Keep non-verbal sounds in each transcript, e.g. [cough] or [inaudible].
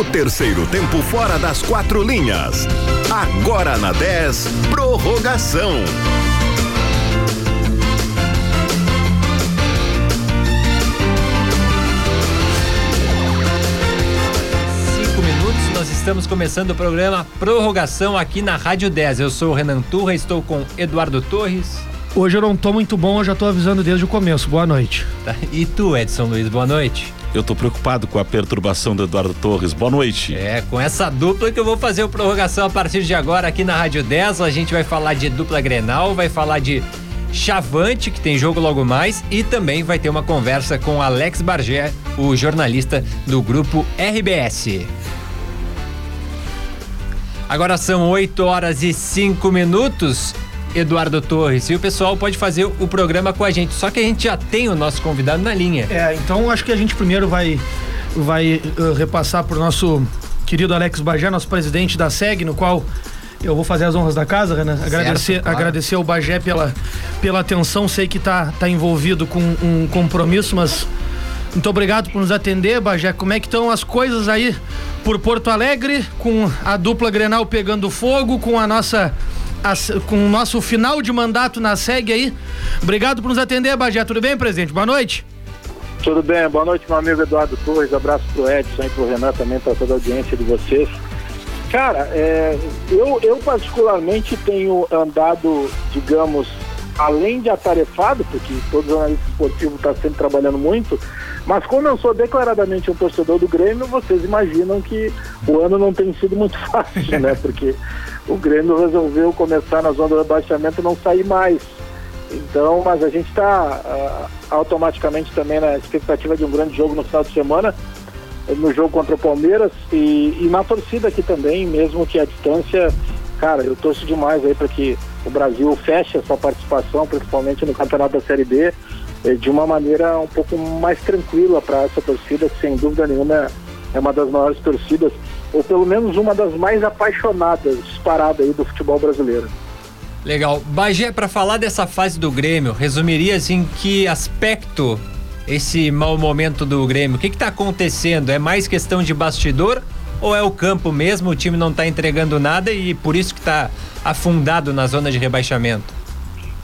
O terceiro tempo fora das quatro linhas. Agora na 10, prorrogação. Cinco minutos, nós estamos começando o programa Prorrogação aqui na Rádio 10. Eu sou o Renan Turra, estou com Eduardo Torres. Hoje eu não tô muito bom, eu já tô avisando desde o começo. Boa noite. Tá? E tu, Edson Luiz, boa noite. Eu tô preocupado com a perturbação do Eduardo Torres. Boa noite. É, com essa dupla que eu vou fazer o prorrogação a partir de agora aqui na Rádio 10. A gente vai falar de dupla Grenal, vai falar de Chavante, que tem jogo logo mais, e também vai ter uma conversa com Alex Bargé, o jornalista do grupo RBS. Agora são 8 horas e 5 minutos. Eduardo Torres. E o pessoal pode fazer o programa com a gente. Só que a gente já tem o nosso convidado na linha. É, então acho que a gente primeiro vai, vai uh, repassar pro nosso querido Alex Bagé, nosso presidente da SEG, no qual eu vou fazer as honras da casa, Renan. Agradecer, claro. agradecer ao Bagé pela, pela atenção. Sei que tá, tá envolvido com um compromisso, mas muito obrigado por nos atender, Bagé. Como é que estão as coisas aí por Porto Alegre, com a dupla Grenal pegando fogo, com a nossa com o nosso final de mandato na SEG aí. Obrigado por nos atender, Bagé. Tudo bem, presidente? Boa noite. Tudo bem, boa noite, meu amigo Eduardo Torres. Abraço pro Edson e pro Renan também, para toda a audiência de vocês. Cara, é, eu, eu particularmente tenho andado, digamos, além de atarefado, porque todo jornalista esportivo está sempre trabalhando muito, mas como eu sou declaradamente um torcedor do Grêmio, vocês imaginam que o ano não tem sido muito [laughs] fácil, né? Porque o Grêmio resolveu começar na zona do rebaixamento e não sair mais. Então, mas a gente está automaticamente também na expectativa de um grande jogo no final de semana, no jogo contra o Palmeiras e, e na torcida aqui também, mesmo que a distância, cara, eu torço demais aí para que o Brasil feche a sua participação, principalmente no campeonato da Série B, eh, de uma maneira um pouco mais tranquila para essa torcida, que sem dúvida nenhuma é- é uma das maiores torcidas, ou pelo menos uma das mais apaixonadas, disparada aí do futebol brasileiro. Legal. Bagé, para falar dessa fase do Grêmio, resumirias em que aspecto esse mau momento do Grêmio? O que está acontecendo? É mais questão de bastidor ou é o campo mesmo? O time não está entregando nada e por isso que está afundado na zona de rebaixamento?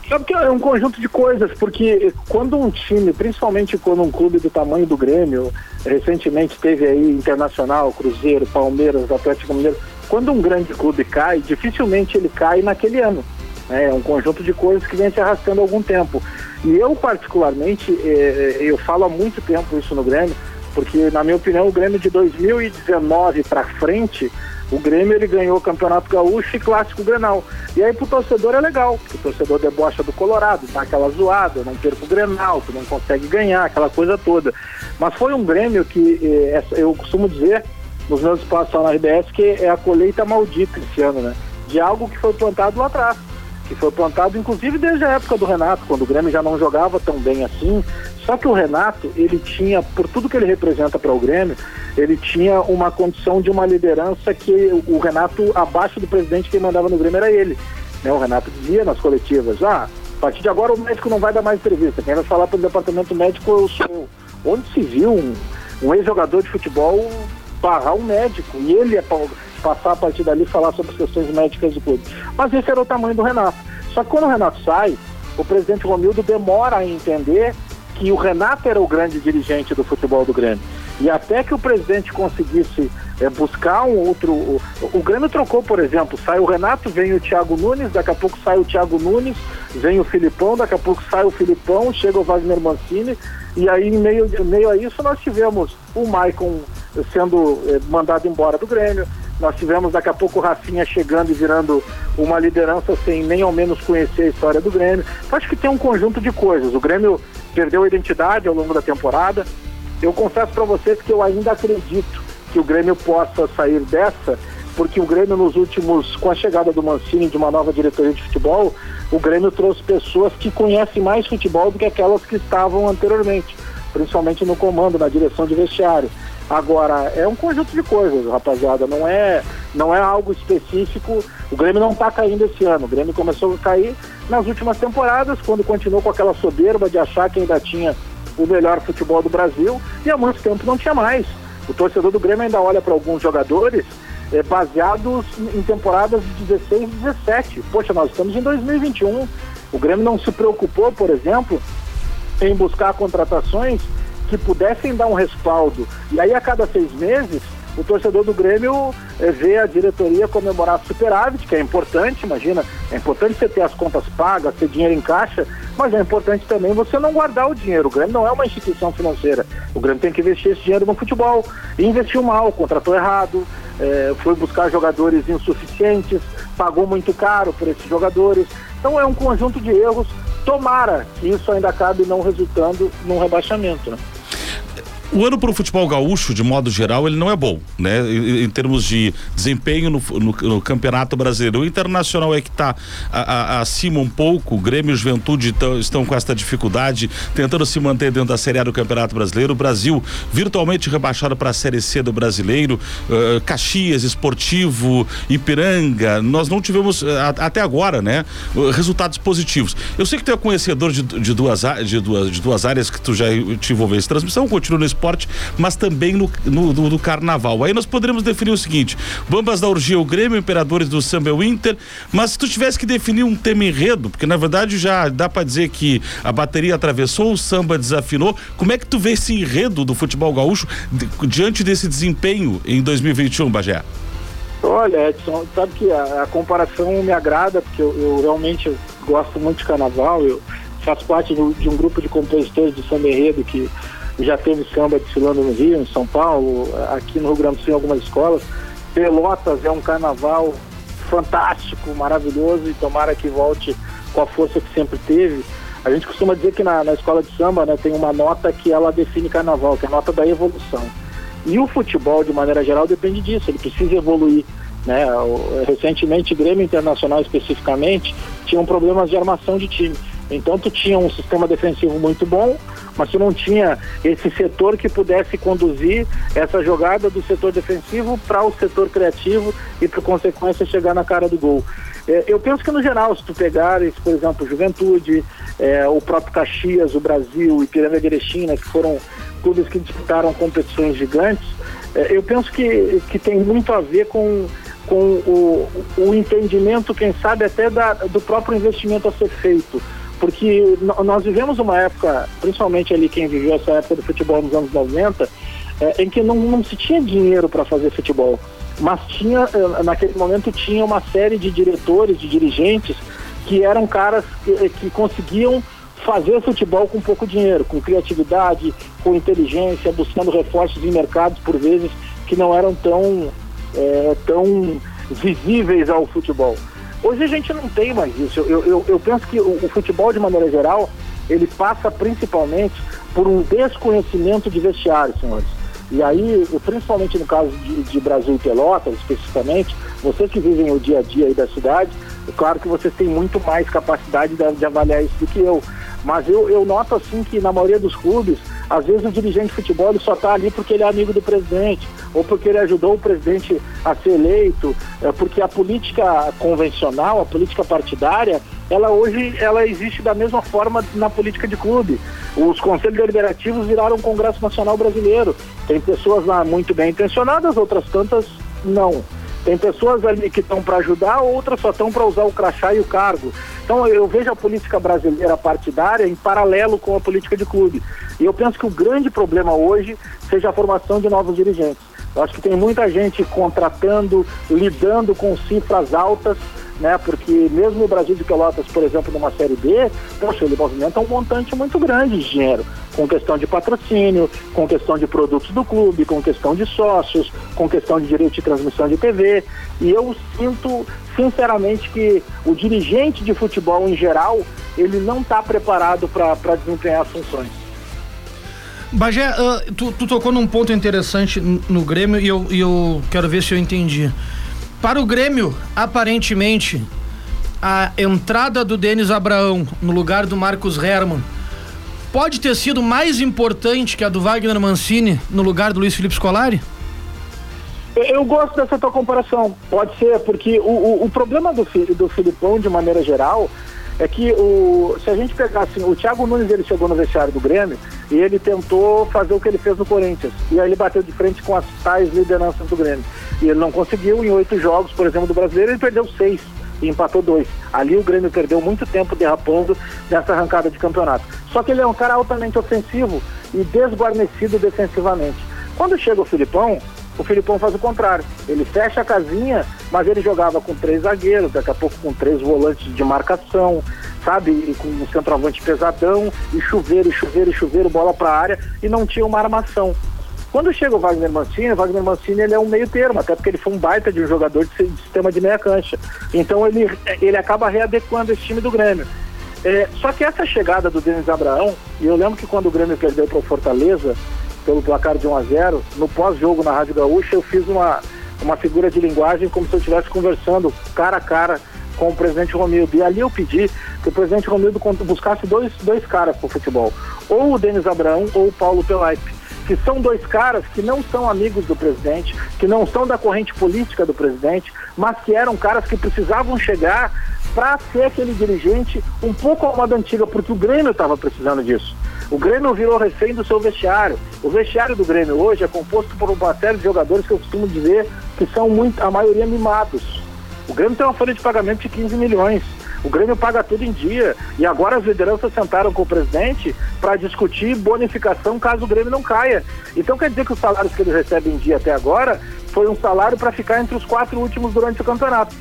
Sabe que é um conjunto de coisas, porque quando um time, principalmente quando um clube do tamanho do Grêmio, recentemente teve aí Internacional, Cruzeiro, Palmeiras, Atlético Mineiro, quando um grande clube cai, dificilmente ele cai naquele ano. né? É um conjunto de coisas que vem se arrastando há algum tempo. E eu, particularmente, eh, eu falo há muito tempo isso no Grêmio, porque, na minha opinião, o Grêmio de 2019 para frente, o Grêmio ele ganhou o Campeonato Gaúcho e Clássico Grenal. E aí pro torcedor é legal, porque o torcedor debocha do Colorado, dá aquela zoada, não perco o Grenal, tu não consegue ganhar, aquela coisa toda. Mas foi um Grêmio que, eh, eu costumo dizer, nos meus espaços lá na RBS, que é a colheita maldita esse ano, né? De algo que foi plantado lá atrás. Que foi plantado, inclusive, desde a época do Renato, quando o Grêmio já não jogava tão bem assim. Só que o Renato, ele tinha, por tudo que ele representa para o Grêmio, ele tinha uma condição de uma liderança que o Renato, abaixo do presidente, quem mandava no Grêmio era ele. Né? O Renato dizia nas coletivas, ah, a partir de agora o médico não vai dar mais entrevista, quem vai falar para o departamento médico eu sou. Onde se viu um, um ex-jogador de futebol barrar um médico e ele é pa- passar a partir dali falar sobre as questões médicas do clube. Mas esse era o tamanho do Renato. Só que quando o Renato sai, o presidente Romildo demora a entender que o Renato era o grande dirigente do futebol do Grêmio. E até que o presidente conseguisse eh, buscar um outro. O, o Grêmio trocou, por exemplo, sai o Renato, vem o Thiago Nunes, daqui a pouco sai o Thiago Nunes, vem o Filipão, daqui a pouco sai o Filipão, chega o Wagner Mancini, e aí em meio, em meio a isso nós tivemos o Maicon sendo eh, mandado embora do Grêmio, nós tivemos daqui a pouco o Rafinha chegando e virando uma liderança sem nem ao menos conhecer a história do Grêmio. Então, acho que tem um conjunto de coisas. O Grêmio perdeu a identidade ao longo da temporada. Eu confesso para vocês que eu ainda acredito que o Grêmio possa sair dessa, porque o Grêmio nos últimos, com a chegada do Mancini de uma nova diretoria de futebol, o Grêmio trouxe pessoas que conhecem mais futebol do que aquelas que estavam anteriormente, principalmente no comando, na direção de vestiário. Agora, é um conjunto de coisas, rapaziada, não é, não é algo específico. O Grêmio não está caindo esse ano. O Grêmio começou a cair nas últimas temporadas, quando continuou com aquela soberba de achar que ainda tinha o melhor futebol do Brasil e há muito tempo não tinha mais. O torcedor do Grêmio ainda olha para alguns jogadores é, baseados em temporadas de 16 e 17. Poxa, nós estamos em 2021. O Grêmio não se preocupou, por exemplo, em buscar contratações que pudessem dar um respaldo. E aí, a cada seis meses, o torcedor do Grêmio é, vê a diretoria comemorar superávit, que é importante, imagina, é importante você ter as contas pagas, ter dinheiro em caixa, mas é importante também você não guardar o dinheiro. O Grêmio não é uma instituição financeira. O Grêmio tem que investir esse dinheiro no futebol. E investiu mal, contratou errado, é, foi buscar jogadores insuficientes, pagou muito caro por esses jogadores. Então é um conjunto de erros. Tomara que isso ainda acabe não resultando num rebaixamento. Né? O ano para o futebol gaúcho, de modo geral, ele não é bom, né? Em, em termos de desempenho no, no, no, Campeonato Brasileiro. O Internacional é que está acima um pouco, o Grêmio e o Juventude tão, estão com essa dificuldade, tentando se manter dentro da Série A do Campeonato Brasileiro. O Brasil virtualmente rebaixado para a Série C do Brasileiro. Uh, Caxias, Esportivo, Ipiranga. Nós não tivemos, uh, até agora, né? Uh, resultados positivos. Eu sei que tu é conhecedor de, de, duas, de, duas, de duas áreas que tu já te envolvesse. Transmissão continua nesse esporte, mas também no, no, no, no carnaval. Aí nós poderíamos definir o seguinte: Bambas da Urgia, o Grêmio, Imperadores do Samba, o Inter, mas se tu tivesse que definir um tema enredo, porque na verdade já dá para dizer que a bateria atravessou, o samba desafinou, como é que tu vê esse enredo do futebol gaúcho diante desse desempenho em 2021, Bagé? Olha, Edson, sabe que a, a comparação me agrada, porque eu, eu realmente gosto muito de carnaval, eu faço parte de, de um grupo de compositores de samba enredo que já teve samba desfilando no Rio, em São Paulo, aqui no Rio Grande do Sul em algumas escolas. Pelotas é um carnaval fantástico, maravilhoso e tomara que volte com a força que sempre teve. A gente costuma dizer que na, na escola de samba né, tem uma nota que ela define carnaval, que é a nota da evolução. E o futebol, de maneira geral, depende disso, ele precisa evoluir. Né? Recentemente, Grêmio Internacional especificamente, tinham problemas de armação de time. Então tu tinha um sistema defensivo muito bom, mas tu não tinha esse setor que pudesse conduzir essa jogada do setor defensivo para o setor criativo e por consequência chegar na cara do gol. É, eu penso que no geral, se tu pegares, por exemplo, Juventude, é, o próprio Caxias, o Brasil, e de Erechim, né, que foram clubes que disputaram competições gigantes, é, eu penso que, que tem muito a ver com com o, o entendimento, quem sabe, até da, do próprio investimento a ser feito porque nós vivemos uma época, principalmente ali quem viveu essa época do futebol nos anos 90, é, em que não, não se tinha dinheiro para fazer futebol, mas tinha, é, naquele momento tinha uma série de diretores, de dirigentes, que eram caras que, que conseguiam fazer futebol com pouco dinheiro, com criatividade, com inteligência, buscando reforços em mercados, por vezes, que não eram tão, é, tão visíveis ao futebol. Hoje a gente não tem mais isso. Eu, eu, eu penso que o, o, futebol, de maneira geral, ele passa principalmente por um desconhecimento de vestiário, senhores. E aí, principalmente no caso de, de Brasil e Pelotas, especificamente, vocês que vivem o dia a dia aí da cidade, é claro que vocês têm muito mais capacidade de, de avaliar isso do que eu. Mas eu, eu noto assim que na maioria dos clubes, às vezes o dirigente de futebol ele só está ali porque ele é amigo do presidente, ou porque ele ajudou o presidente a ser eleito, é, porque a política convencional, a política partidária, ela hoje ela existe da mesma forma na política de clube. Os conselhos deliberativos viraram o Congresso Nacional Brasileiro. Tem pessoas lá muito bem intencionadas, outras tantas não. Tem pessoas ali que estão para ajudar, outras só estão para usar o crachá e o cargo. Então eu vejo a política brasileira partidária em paralelo com a política de clube. E eu penso que o grande problema hoje seja a formação de novos dirigentes. Eu acho que tem muita gente contratando, lidando com cifras altas né? Porque mesmo o Brasil de Pelotas, por exemplo, numa Série B, poxa, ele movimenta um montante muito grande de dinheiro, com questão de patrocínio, com questão de produtos do clube, com questão de sócios, com questão de direito de transmissão de TV. E eu sinto, sinceramente, que o dirigente de futebol em geral, ele não está preparado para desempenhar as funções. Bagé, uh, tu, tu, tocou num ponto interessante no Grêmio e eu, e eu quero ver se eu entendi. Para o Grêmio, aparentemente, a entrada do Denis Abraão no lugar do Marcos Herman pode ter sido mais importante que a do Wagner Mancini no lugar do Luiz Felipe Scolari? Eu gosto dessa tua comparação. Pode ser, porque o, o, o problema do, do Filipão, de maneira geral, é que o, se a gente pegar assim, o Thiago Nunes ele chegou no vestiário do Grêmio e ele tentou fazer o que ele fez no Corinthians. E aí ele bateu de frente com as tais lideranças do Grêmio. E ele não conseguiu, em oito jogos, por exemplo, do brasileiro, ele perdeu seis e empatou dois. Ali o Grêmio perdeu muito tempo derrapando nessa arrancada de campeonato. Só que ele é um cara altamente ofensivo e desguarnecido defensivamente. Quando chega o Filipão, o Filipão faz o contrário. Ele fecha a casinha, mas ele jogava com três zagueiros, daqui a pouco com três volantes de marcação, sabe? E com um centroavante pesadão, e chuveiro, e chuveiro, e chuveiro, bola para a área, e não tinha uma armação. Quando chega o Wagner Mancini, o Wagner Mancini ele é um meio termo, até porque ele foi um baita de um jogador de, sistema de meia cancha. Então ele, ele acaba readequando esse time do Grêmio. É, só que essa chegada do Denis Abraão, e eu lembro que quando o Grêmio perdeu para o Fortaleza, pelo placar de 1 a 0 no pós-jogo na Rádio Gaúcha, eu fiz uma, uma figura de linguagem como se eu estivesse conversando cara a cara com o presidente Romildo. E ali eu pedi que o presidente Romildo buscasse dois, dois caras para o futebol. Ou o Denis Abraão ou o Paulo Pelaipe que são dois caras que não são amigos do presidente, que não são da corrente política do presidente, mas que eram caras que precisavam chegar para ser aquele dirigente um pouco ao modo antiga, porque o Grêmio estava precisando disso. O Grêmio virou refém do seu vestiário. O vestiário do Grêmio hoje é composto por uma série de jogadores que eu costumo dizer que são muito, a maioria mimados. O Grêmio tem uma folha de pagamento de 15 milhões. O Grêmio paga tudo em dia. E agora as lideranças sentaram com o presidente para discutir bonificação caso o Grêmio não caia. Então quer dizer que os salários que ele recebe em dia até agora foi um salário para ficar entre os quatro últimos durante o campeonato.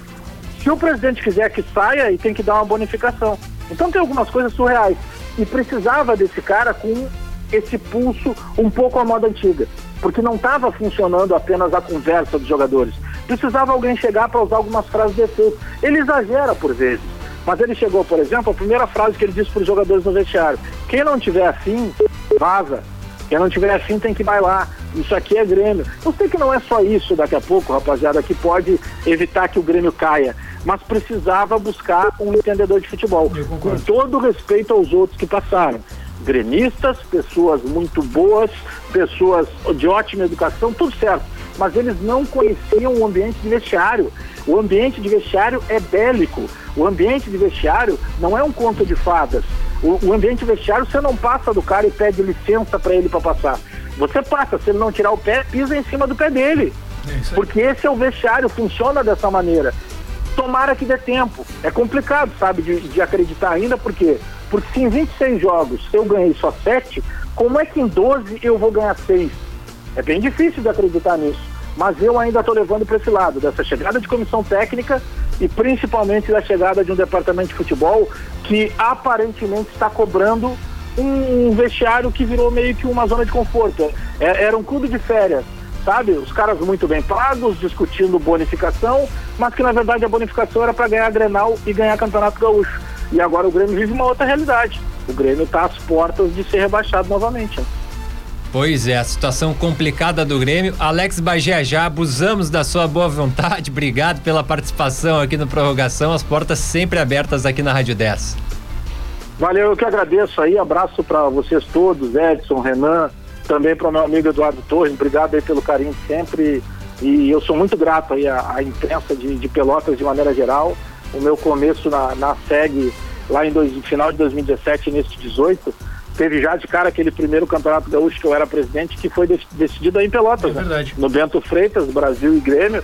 Se o presidente quiser que saia, e tem que dar uma bonificação. Então tem algumas coisas surreais. E precisava desse cara com esse pulso um pouco à moda antiga. Porque não estava funcionando apenas a conversa dos jogadores. Precisava alguém chegar para usar algumas frases de efeito. Ele exagera por vezes. Mas ele chegou, por exemplo, a primeira frase que ele disse para os jogadores no vestiário: quem não tiver afim, vaza. Quem não tiver afim tem que bailar. Isso aqui é Grêmio. Eu sei que não é só isso daqui a pouco, rapaziada, que pode evitar que o Grêmio caia. Mas precisava buscar um entendedor de futebol. Com todo respeito aos outros que passaram. Gremistas, pessoas muito boas, pessoas de ótima educação, tudo certo. Mas eles não conheciam o ambiente de vestiário. O ambiente de vestiário é bélico. O ambiente de vestiário não é um conto de fadas. O, o ambiente de vestiário você não passa do cara e pede licença para ele para passar. Você passa, se ele não tirar o pé, pisa em cima do pé dele. É porque esse é o vestiário, funciona dessa maneira. Tomara que dê tempo. É complicado, sabe, de, de acreditar ainda, por quê? Porque se em 26 jogos eu ganhei só 7, como é que em 12 eu vou ganhar 6? É bem difícil de acreditar nisso. Mas eu ainda estou levando para esse lado, dessa chegada de comissão técnica e principalmente da chegada de um departamento de futebol que aparentemente está cobrando um, vestiário que virou meio que uma zona de conforto. É, era um clube de férias, sabe? Os caras muito bem pagos, discutindo bonificação, mas que na verdade a bonificação era para ganhar Grenal e ganhar Campeonato Gaúcho. E agora o Grêmio vive uma outra realidade. O Grêmio está às portas de ser rebaixado novamente. Pois é, a situação complicada do Grêmio. Alex Bagé, já abusamos da sua boa vontade. Obrigado pela participação aqui no Prorrogação. As portas sempre abertas aqui na Rádio 10. Valeu, eu que agradeço aí. Abraço para vocês todos, Edson, Renan, também para o meu amigo Eduardo Torres. Obrigado aí pelo carinho sempre. E eu sou muito grato aí à, à imprensa de, de, Pelotas de maneira geral. O meu começo na, na SEG lá em dois, final de 2017 e início de 18 teve já de cara aquele primeiro campeonato gaúcho que eu era presidente, que foi decidido aí em Pelotas, é né? no Bento Freitas, Brasil e Grêmio.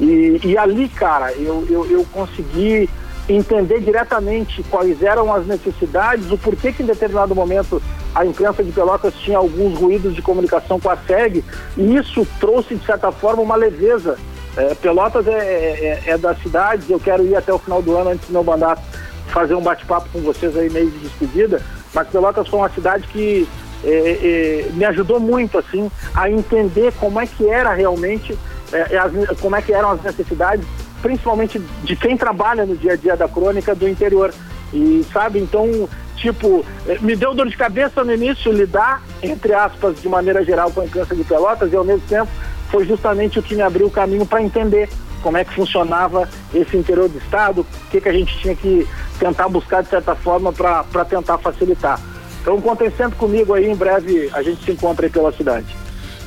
E, e ali, cara, eu, eu, eu, consegui entender diretamente quais eram as necessidades, o porquê que em determinado momento a imprensa de Pelotas tinha alguns ruídos de comunicação com a SEG, e isso trouxe, de certa forma, uma leveza. É, Pelotas é, é, é das cidades, eu quero ir até o final do ano, antes do meu mandato, fazer um bate-papo com vocês aí, meio de despedida, mas Pelotas foi uma cidade que é, é, me ajudou muito assim a entender como é que era realmente é, é, as, como é que eram as necessidades principalmente de quem trabalha no dia a dia da crônica do interior e sabe então tipo é, me deu dor de cabeça no início lidar entre aspas de maneira geral com a imprensa de Pelotas e ao mesmo tempo foi justamente o que me abriu o caminho para entender como é que funcionava esse interior do estado, o que, que a gente tinha que tentar buscar de certa forma para tentar facilitar. Então contem sempre comigo aí, em breve a gente se encontra aí pela cidade.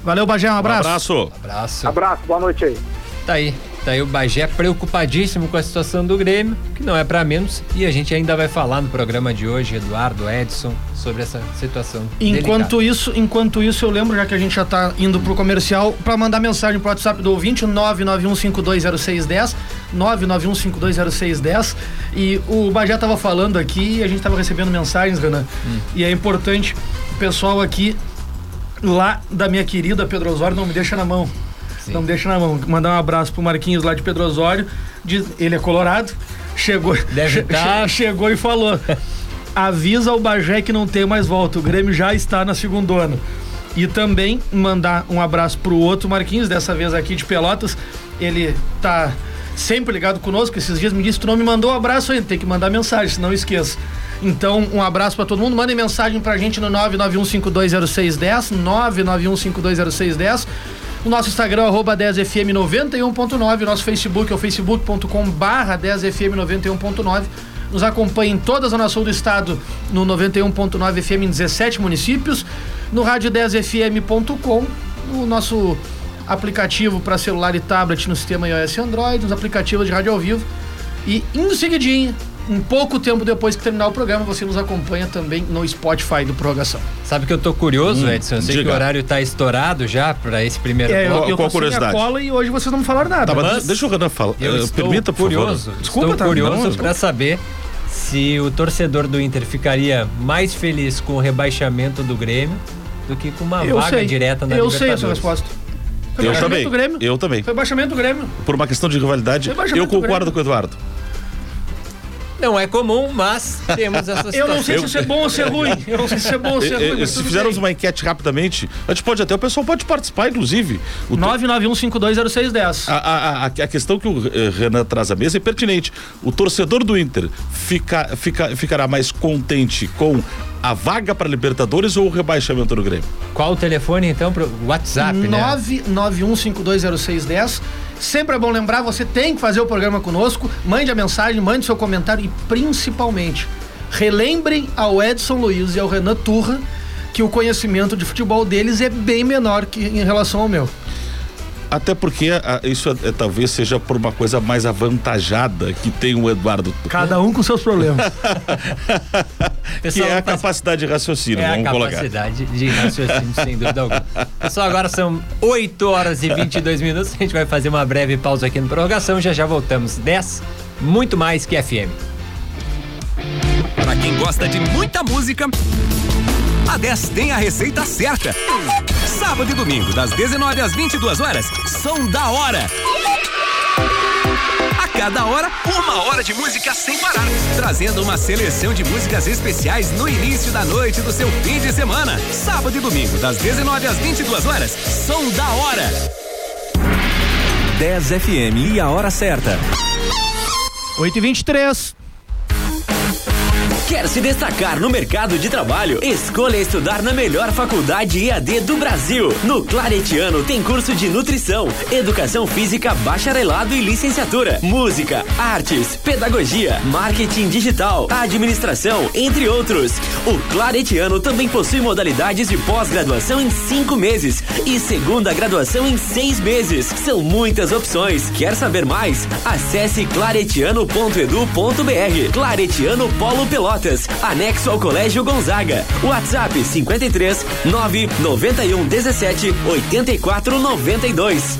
Valeu, Bagé, um abraço. Um abraço. Abraço. Abraço, boa noite aí. Tá aí. Tá aí o Bagé preocupadíssimo com a situação do Grêmio, que não é para menos, e a gente ainda vai falar no programa de hoje, Eduardo, Edson, sobre essa situação. Enquanto delicada. isso, enquanto isso, eu lembro, já que a gente já tá indo pro comercial, para mandar mensagem pro WhatsApp do ouvinte, 991520610, 991520610. E o Bagé tava falando aqui e a gente tava recebendo mensagens, Renan. Hum. E é importante, o pessoal aqui lá da minha querida Pedro Osório não me deixa na mão. Sim. Não deixa na mão. Mandar um abraço pro Marquinhos lá de Pedro Osório. Diz, ele é colorado. Chegou, Deve che- tá- che- chegou e falou: avisa o Bagé que não tem mais volta. O Grêmio já está na segunda ano. E também mandar um abraço pro outro Marquinhos, dessa vez aqui de Pelotas. Ele tá sempre ligado conosco. Esses dias me disse: tu não me mandou um abraço ainda, tem que mandar mensagem, senão esqueça. Então, um abraço para todo mundo. Mandem mensagem pra gente no 991520610, 991520610. O nosso Instagram é arroba 10fm91.9, o nosso Facebook é o facebook.com barra 10fm91.9. Nos acompanhe em toda a Zona do Estado no 91.9 FM em 17 municípios, no rádio 10fm.com, no nosso aplicativo para celular e tablet no sistema iOS e Android, nos aplicativos de rádio ao vivo. E em seguidinho, um pouco tempo depois que terminar o programa, você nos acompanha também no Spotify do Prorrogação. Sabe que eu tô curioso, Hum, Edson? Eu sei que diga. o horário tá estourado já para esse primeiro É, bloco. eu, eu qual curiosidade? cola e hoje vocês não me falaram nada. Tá, mas Mas deixa o Renan falar. Eu Eh, estou Permita, por curioso, favor. Desculpa, estou tá? curioso para saber se o torcedor do Inter ficaria mais feliz com o rebaixamento do Grêmio do que com uma eu vaga sei. direta na Eu sei Libertadores. essa resposta. Foi Eu também. do Grêmio. Eu também. Foi baixamento do Grêmio. Por uma questão de rivalidade, Rebaixamento eu do concordo com o Eduardo. Não é comum, mas temos essa situação. [laughs] Eu não sei se isso é bom ou se é ruim. Eu não sei se é bom ou se é ruim. Se fizermos bem. uma enquete rapidamente, a gente pode até, o pessoal pode participar, inclusive. O to- 991520610. A, a, a, a questão que o eh, Renan traz à mesa é pertinente. O torcedor do Inter fica, fica, ficará mais contente com a vaga para Libertadores ou o rebaixamento do Grêmio? Qual o telefone então pro WhatsApp, né? 991520610. Sempre é bom lembrar, você tem que fazer o programa conosco. Mande a mensagem, mande seu comentário e principalmente relembrem ao Edson Luiz e ao Renan Turra que o conhecimento de futebol deles é bem menor que em relação ao meu. Até porque ah, isso é- é, talvez seja por uma coisa mais avantajada que tem o Eduardo, Cada um com seus problemas. [laughs] que é a faz- capacidade de raciocínio, É a vamos colocar. capacidade de raciocínio, sem dúvida alguma. Pessoal, agora são 8 horas e 22 minutos. A gente vai fazer uma breve pausa aqui no prorrogação. Já já voltamos. 10, muito mais que FM. Para quem gosta de muita música, a 10 tem a receita certa. Sábado e domingo, das 19 às 22 horas, som da hora. A cada hora, uma hora de música sem parar, trazendo uma seleção de músicas especiais no início da noite do seu fim de semana. Sábado e domingo, das 19 às 22 horas, som da hora. 10 FM e a hora certa. 8h23. Quer se destacar no mercado de trabalho? Escolha estudar na melhor faculdade EAD do Brasil. No Claretiano tem curso de nutrição, educação física, bacharelado e licenciatura, música, artes, pedagogia, marketing digital, administração, entre outros. O Claretiano também possui modalidades de pós-graduação em cinco meses e segunda graduação em seis meses. São muitas opções. Quer saber mais? Acesse claretiano.edu.br. Claretiano Polo Pelotas, anexo ao Colégio Gonzaga. WhatsApp 53 991 17 84 92.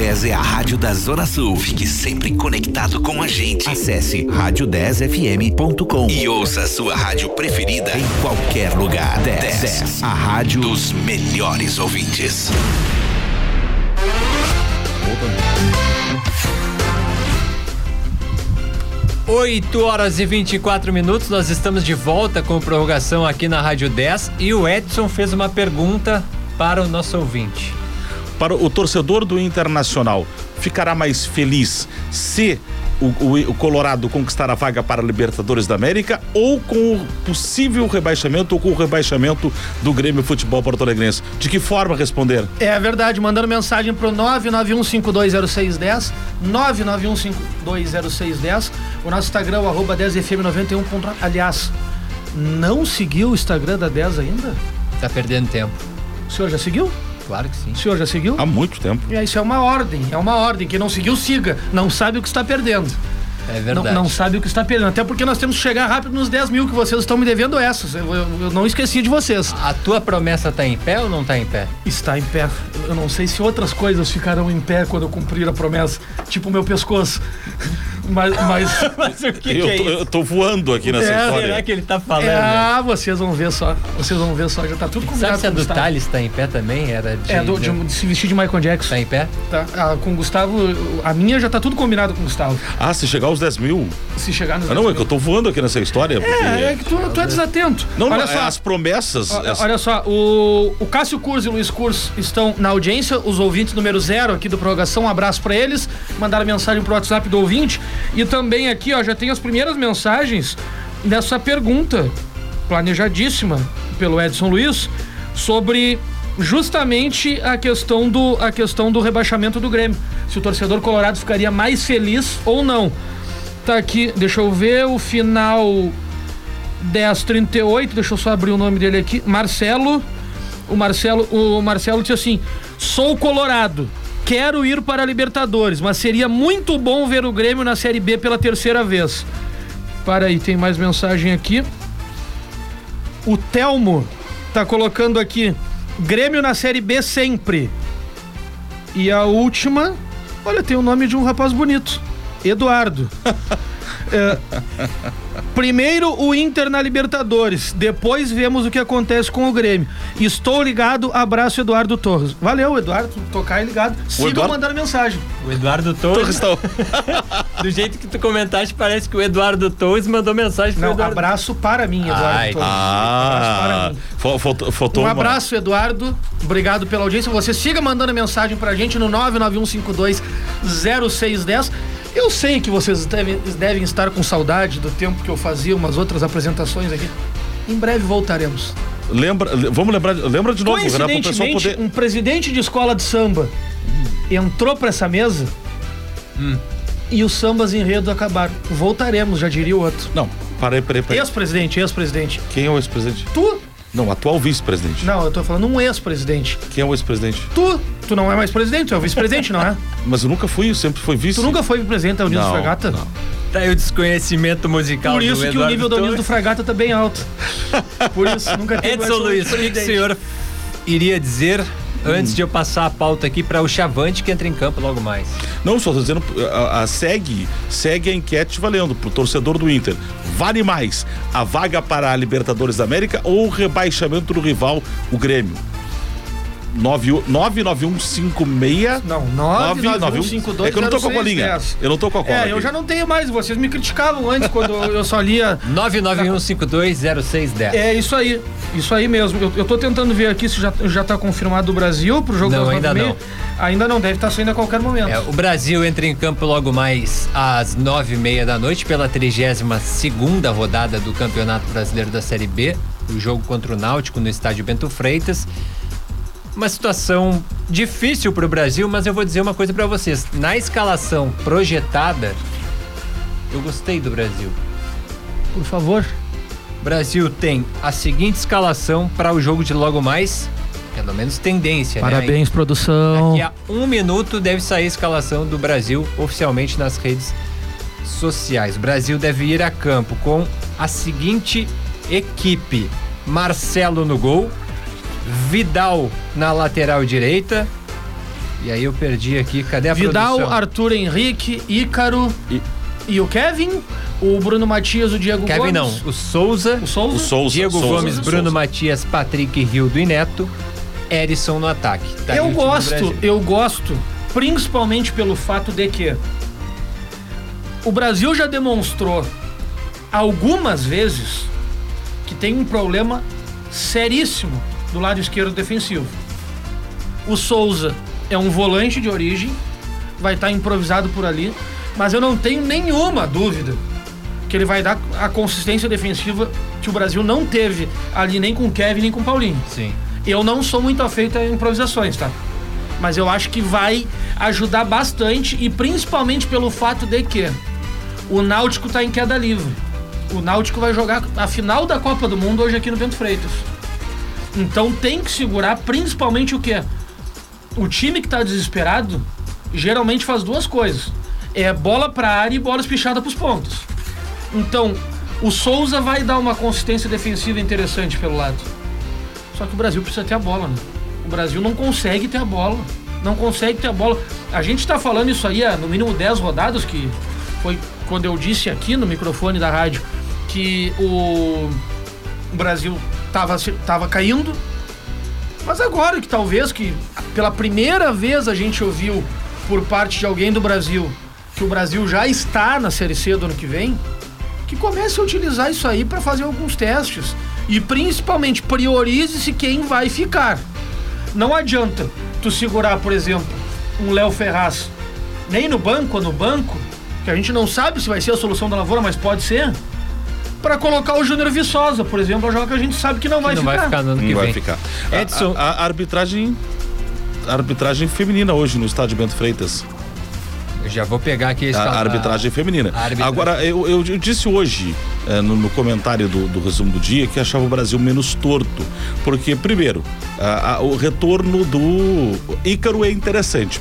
10 é a rádio da Zona Sul. Fique sempre conectado com a gente. Acesse rádio10fm.com e ouça a sua rádio preferida em qualquer lugar. 10, 10 a rádio dos melhores ouvintes. 8 horas e 24 minutos, nós estamos de volta com prorrogação aqui na Rádio 10 e o Edson fez uma pergunta para o nosso ouvinte. Para o torcedor do Internacional, ficará mais feliz se o, o- o Colorado conquistar a vaga para a Libertadores da América ou com o possível rebaixamento ou com o rebaixamento do Grêmio Futebol Porto Alegrense? De que forma responder? É verdade, mandando mensagem pro 991520610, 991520610, o nosso Instagram, o arroba 10fm91. Aliás, não seguiu o Instagram da 10 ainda? Tá perdendo tempo. O senhor já seguiu? Claro que sim. O senhor já seguiu? Há muito tempo. É, isso é uma ordem, é uma ordem. Quem não seguiu, siga. Não sabe o que está perdendo. É Não, verdade. não sabe o que está perdendo. Até porque nós temos que chegar rápido nos 10 mil que vocês estão me devendo essas. Eu, eu- eu não esqueci de vocês. A tua promessa tá em pé ou não tá em pé? Está em pé. Eu não sei se outras coisas ficarão em pé quando eu cumprir a promessa. Tipo o meu pescoço. Mas. mas [laughs] Mas o que, eu, tô, eu tô voando aqui nessa É, história. Será que ele tá falando? é, ah, vocês vão ver só. Vocês vão ver só. Já tá tudo combinado Sabe se a do Gustavo. Thales tá em pé também? Era de, É, do, de, de se vestir de Michael Jackson. Tá em pé? Tá. Ah, com o Gustavo, a minha já tá tudo combinado com o Gustavo. Ah, se chegar aos 10 mil. Se chegar nos Ah, não, 10 é que eu tô voando aqui nessa história. porque- É, é que tu, tu é desatento. Não, não, Olha é só. as promessas. As- Olha só, o, o Cássio Curso e o Luiz Curso estão na audiência, os ouvintes número zero aqui do Prorrogação, um abraço pra eles, mandaram mensagem pro WhatsApp do ouvinte, e também aqui, ó, já tem as primeiras mensagens dessa pergunta, planejadíssima pelo Edson Luiz, sobre justamente a questão do, a questão do rebaixamento do Grêmio, se o torcedor colorado ficaria mais feliz ou não. Tá aqui, deixa eu ver, o final 1038, deixa eu só abrir o nome dele aqui. Marcelo. O Marcelo, o Marcelo disse assim: "Sou colorado. Quero ir para a Libertadores, mas seria muito bom ver o Grêmio na Série B pela terceira vez." Para aí, tem mais mensagem aqui. O Telmo tá colocando aqui: Grêmio na Série B sempre. E a última, olha, tem o nome de um rapaz bonito. Eduardo. [laughs] É, primeiro o Inter na Libertadores, depois vemos o que acontece com o Grêmio. Estou ligado, abraço Eduardo Torres. Valeu, Eduardo, tocar aí ligado. Sigam Eduardo- mandando mensagem. O Eduardo Torres, Torres tá- [laughs] do jeito que tu comentaste, parece que o Eduardo Torres mandou mensagem pro Não, Eduardo. abraço para mim, Eduardo Ai, Torres. abraço para Ah, mim. faltou, Um uma- abraço, Eduardo. Obrigado pela audiência. Você siga mandando mensagem pra gente no 991520610. Eu sei que vocês devem, devem estar com saudade do tempo que eu fazia umas outras apresentações aqui. Em breve voltaremos. Lembra, le- vamos lembrar, lembra de novo, para o pessoal poder. um presidente de escola de samba entrou pra essa mesa e os sambas enredo acabaram. Voltaremos, já diria o outro. Não, parei, peraí, peraí. Ex-presidente, ex-presidente. Quem é o ex-presidente? Tu? Não, atual vice-presidente. Não, eu tô falando um ex-presidente. Quem é o ex-presidente? Tu? Tu não é mais presidente, tu é o vice-presidente, não é? [laughs] Mas eu nunca fui, eu sempre fui vice. Tu nunca foi presidente da Unidos Não, do Fragata? não. Tá aí o desconhecimento musical Por do isso que o nível da Unidos do. Fragata tá bem alto. Por isso, nunca teve Edson Luiz, o que, o senhor iria dizer antes de eu passar a pauta aqui para o Chavante que entra em campo logo mais? Não, só tô dizendo, a, a- segue, segue a enquete valendo pro torcedor do Inter. Vale mais a vaga para a Libertadores da América ou o rebaixamento do rival, o Grêmio? 99156 Não, 99152 É que eu não tô com a colinha. Eu não tô com a cola. É, eu aqui. já não tenho mais. Vocês me criticavam antes quando eu só lia. [laughs] 991520610. É isso aí. Isso aí mesmo. Eu, eu tô tentando ver aqui se já, já tá confirmado o Brasil pro jogo Não, das ainda meia. Ainda não, deve estar saindo a qualquer momento. É, o Brasil entra em campo logo mais às nove e meia da noite pela 32 segunda rodada do Campeonato Brasileiro da Série B. O jogo contra o Náutico no estádio Bento Freitas. Uma situação difícil para o Brasil, mas eu vou dizer uma coisa para vocês. Na escalação projetada, eu gostei do Brasil. Por favor. Brasil tem a seguinte escalação para o jogo de logo mais, pelo menos tendência, né? Parabéns, produção. Daqui a um minuto deve sair a escalação do Brasil oficialmente nas redes sociais. O Brasil deve ir a campo com a seguinte equipe: Marcelo no gol, Vidal na lateral direita. E aí eu perdi aqui, cadê a Vidal, produção? Arthur Henrique, Ícaro e... o Kevin, o Bruno Matias, o Diego Kevin Gomes. não, o Souza, O Souza. O Souza. Diego Souza, Gomes, Souza. Bruno Matias, Patrick Rildo e Neto, Erisson no ataque. Tá eu gosto, eu gosto, principalmente pelo fato de que o Brasil já demonstrou algumas vezes que tem um problema seríssimo do lado esquerdo defensivo. O Souza é um volante de origem, vai estar improvisado por ali, mas eu não tenho nenhuma dúvida que ele vai dar a consistência defensiva que o Brasil não teve ali nem com o Kevin nem com o Paulinho. Sim. Eu não sou muito afeito a improvisações, tá? Mas eu acho que vai ajudar bastante e principalmente pelo fato de que o Náutico tá em queda livre. O Náutico vai jogar a final da Copa do Mundo hoje aqui no Bento Freitas. Então tem que segurar principalmente o quê? O time que tá desesperado geralmente faz duas coisas. É bola pra área e bola espichada pros pontos. Então, o Souza vai dar uma consistência defensiva interessante pelo lado. Só que o Brasil precisa ter a bola, né? O Brasil não consegue ter a bola. Não consegue ter a bola. A gente tá falando isso aí há no mínimo 10 rodadas, que foi quando eu disse aqui no microfone da rádio que o, Brasil tava, tava caindo. Mas agora que talvez que pela primeira vez a gente ouviu por parte de alguém do Brasil que o Brasil já está na Série C do ano que vem, que comece a utilizar isso aí para fazer alguns testes. E principalmente priorize-se quem vai ficar. Não adianta tu segurar, por exemplo, um Léo Ferraz nem no banco ou no banco, que a gente não sabe se vai ser a solução da lavoura, mas pode ser, para colocar o Júnior Viçosa, por exemplo, a jogar que a gente sabe que não vai não ficar. vai ficar no ano que Não vai vem. ficar. A- Edson. A, a arbitragem. A arbitragem feminina hoje no estádio Bento Freitas. Eu já vou pegar aqui esse A, a arbitragem feminina. a arbitragem. Agora, eu, eu- eu disse hoje, eh, no, no comentário do, do resumo do dia, que achava o Brasil menos torto. Porque, primeiro, a- a- o retorno do Ícaro é interessante.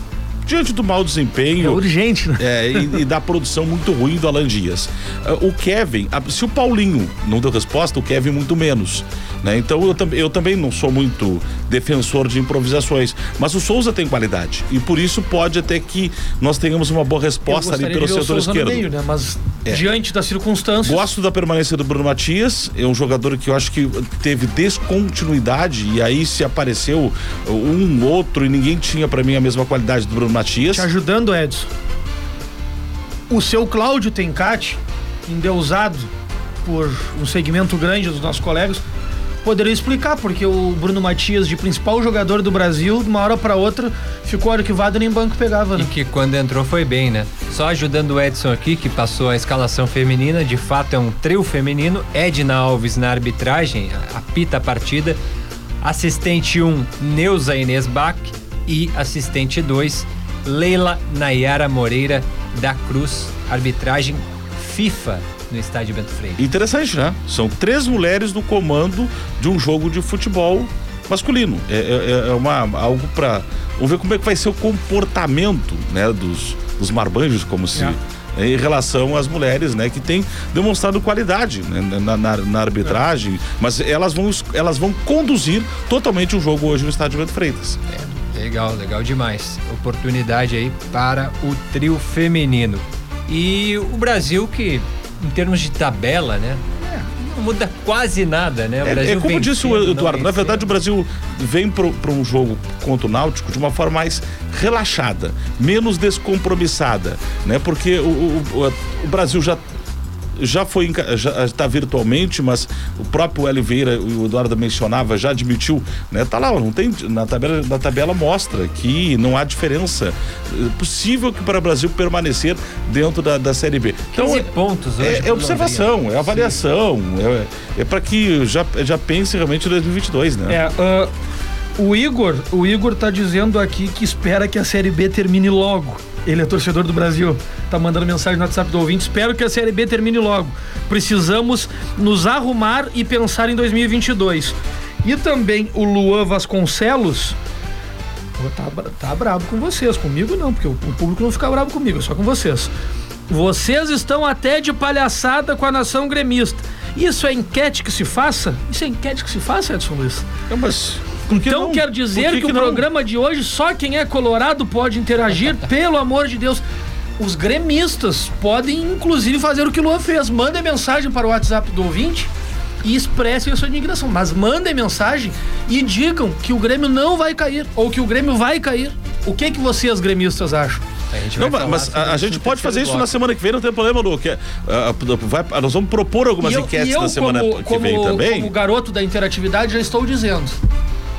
Diante do mau desempenho. É urgente, né? É, e, e da produção muito ruim do Alan Dias. Ah, O Kevin, se o Paulinho não deu resposta, o Kevin muito menos. Né? Então eu, eu também não sou muito defensor de improvisações. Mas o Souza tem qualidade. E por isso pode até que nós tenhamos uma boa resposta ali pelo setor esquerdo. meio, né? Mas É. diante das circunstâncias. Gosto da permanência do Bruno Matias, é um jogador que eu acho que teve descontinuidade e aí se apareceu um outro e ninguém tinha pra mim a mesma qualidade do Bruno Matias. Te ajudando, Edson. O seu Cláudio Tencati, endeusado por um segmento grande dos nossos colegas, poderia explicar porque o Bruno Matias, de principal jogador do Brasil, de uma hora para outra, ficou arquivado e nem banco pegava, E né? que quando entrou foi bem, né? Só ajudando o Edson aqui, que passou a escalação feminina, de fato é um trio feminino. Edna Alves na arbitragem, apita a partida. Assistente 1, um, Neuza Inês Bach. E assistente 2, Leila Nayara Moreira da Cruz. Arbitragem FIFA no estádio Bento Freire. Interessante, né? São três mulheres no comando de um jogo de futebol masculino. É, é- é uma, algo pra. Vamos ver como é que vai ser o comportamento né, dos, dos marbanjos, como se. É. Em relação às mulheres, né, que têm demonstrado qualidade né, na, na- na arbitragem, mas elas vão, elas vão conduzir totalmente o jogo hoje no estádio Bento Freitas. Legal, legal demais. Oportunidade aí para o trio feminino. E o Brasil que, em termos de tabela, né? Não muda quase nada, né? O É, Brasil é como disse o Eduardo, na verdade o Brasil vem para um jogo contra o Náutico de uma forma mais relaxada, menos descompromissada, né? Porque o- o- o Brasil já já foi já está virtualmente, mas o próprio Oliveira, o Eduardo mencionava, já admitiu, né? Tá lá, não tem na tabela, na tabela mostra que não há diferença é possível que para o Brasil permanecer dentro da, da Série B. 15 pontos hoje. É, é observação, é avaliação, é, é para que já, já pense realmente em 2022, né? É, ah, o Igor, o Igor tá dizendo aqui que espera que a Série B termine logo. Ele é torcedor do Brasil. Tá mandando mensagem no WhatsApp do ouvinte. Espero que a Série B termine logo. Precisamos nos arrumar e pensar em 2022. E também o Luan Vasconcelos. Pô, tá, tá brabo com vocês. Comigo não, porque o, o público não fica bravo comigo, é só com vocês. Vocês estão até de palhaçada com a nação gremista. Isso é enquete que se faça? Isso é enquete que se faça, Edson Luiz? Não, mas por que Então não? quer dizer Por que, o não? programa de hoje só quem é colorado pode interagir, [laughs] pelo amor de Deus. Os gremistas podem inclusive fazer o que o Luan fez. Mandem mensagem para o WhatsApp do ouvinte e expressem a sua indignação. Mas mandem mensagem e digam que o Grêmio não vai cair ou que o Grêmio vai cair. O que que vocês gremistas acham? A gente Não, mas a, a gente pode fazer isso na bloco. semana que vem, não tem problema, Lu. Que, ah, vai- nós vamos propor algumas E eu- enquetes e eu, na semana como, que como, vem também. como garoto da interatividade, já estou dizendo.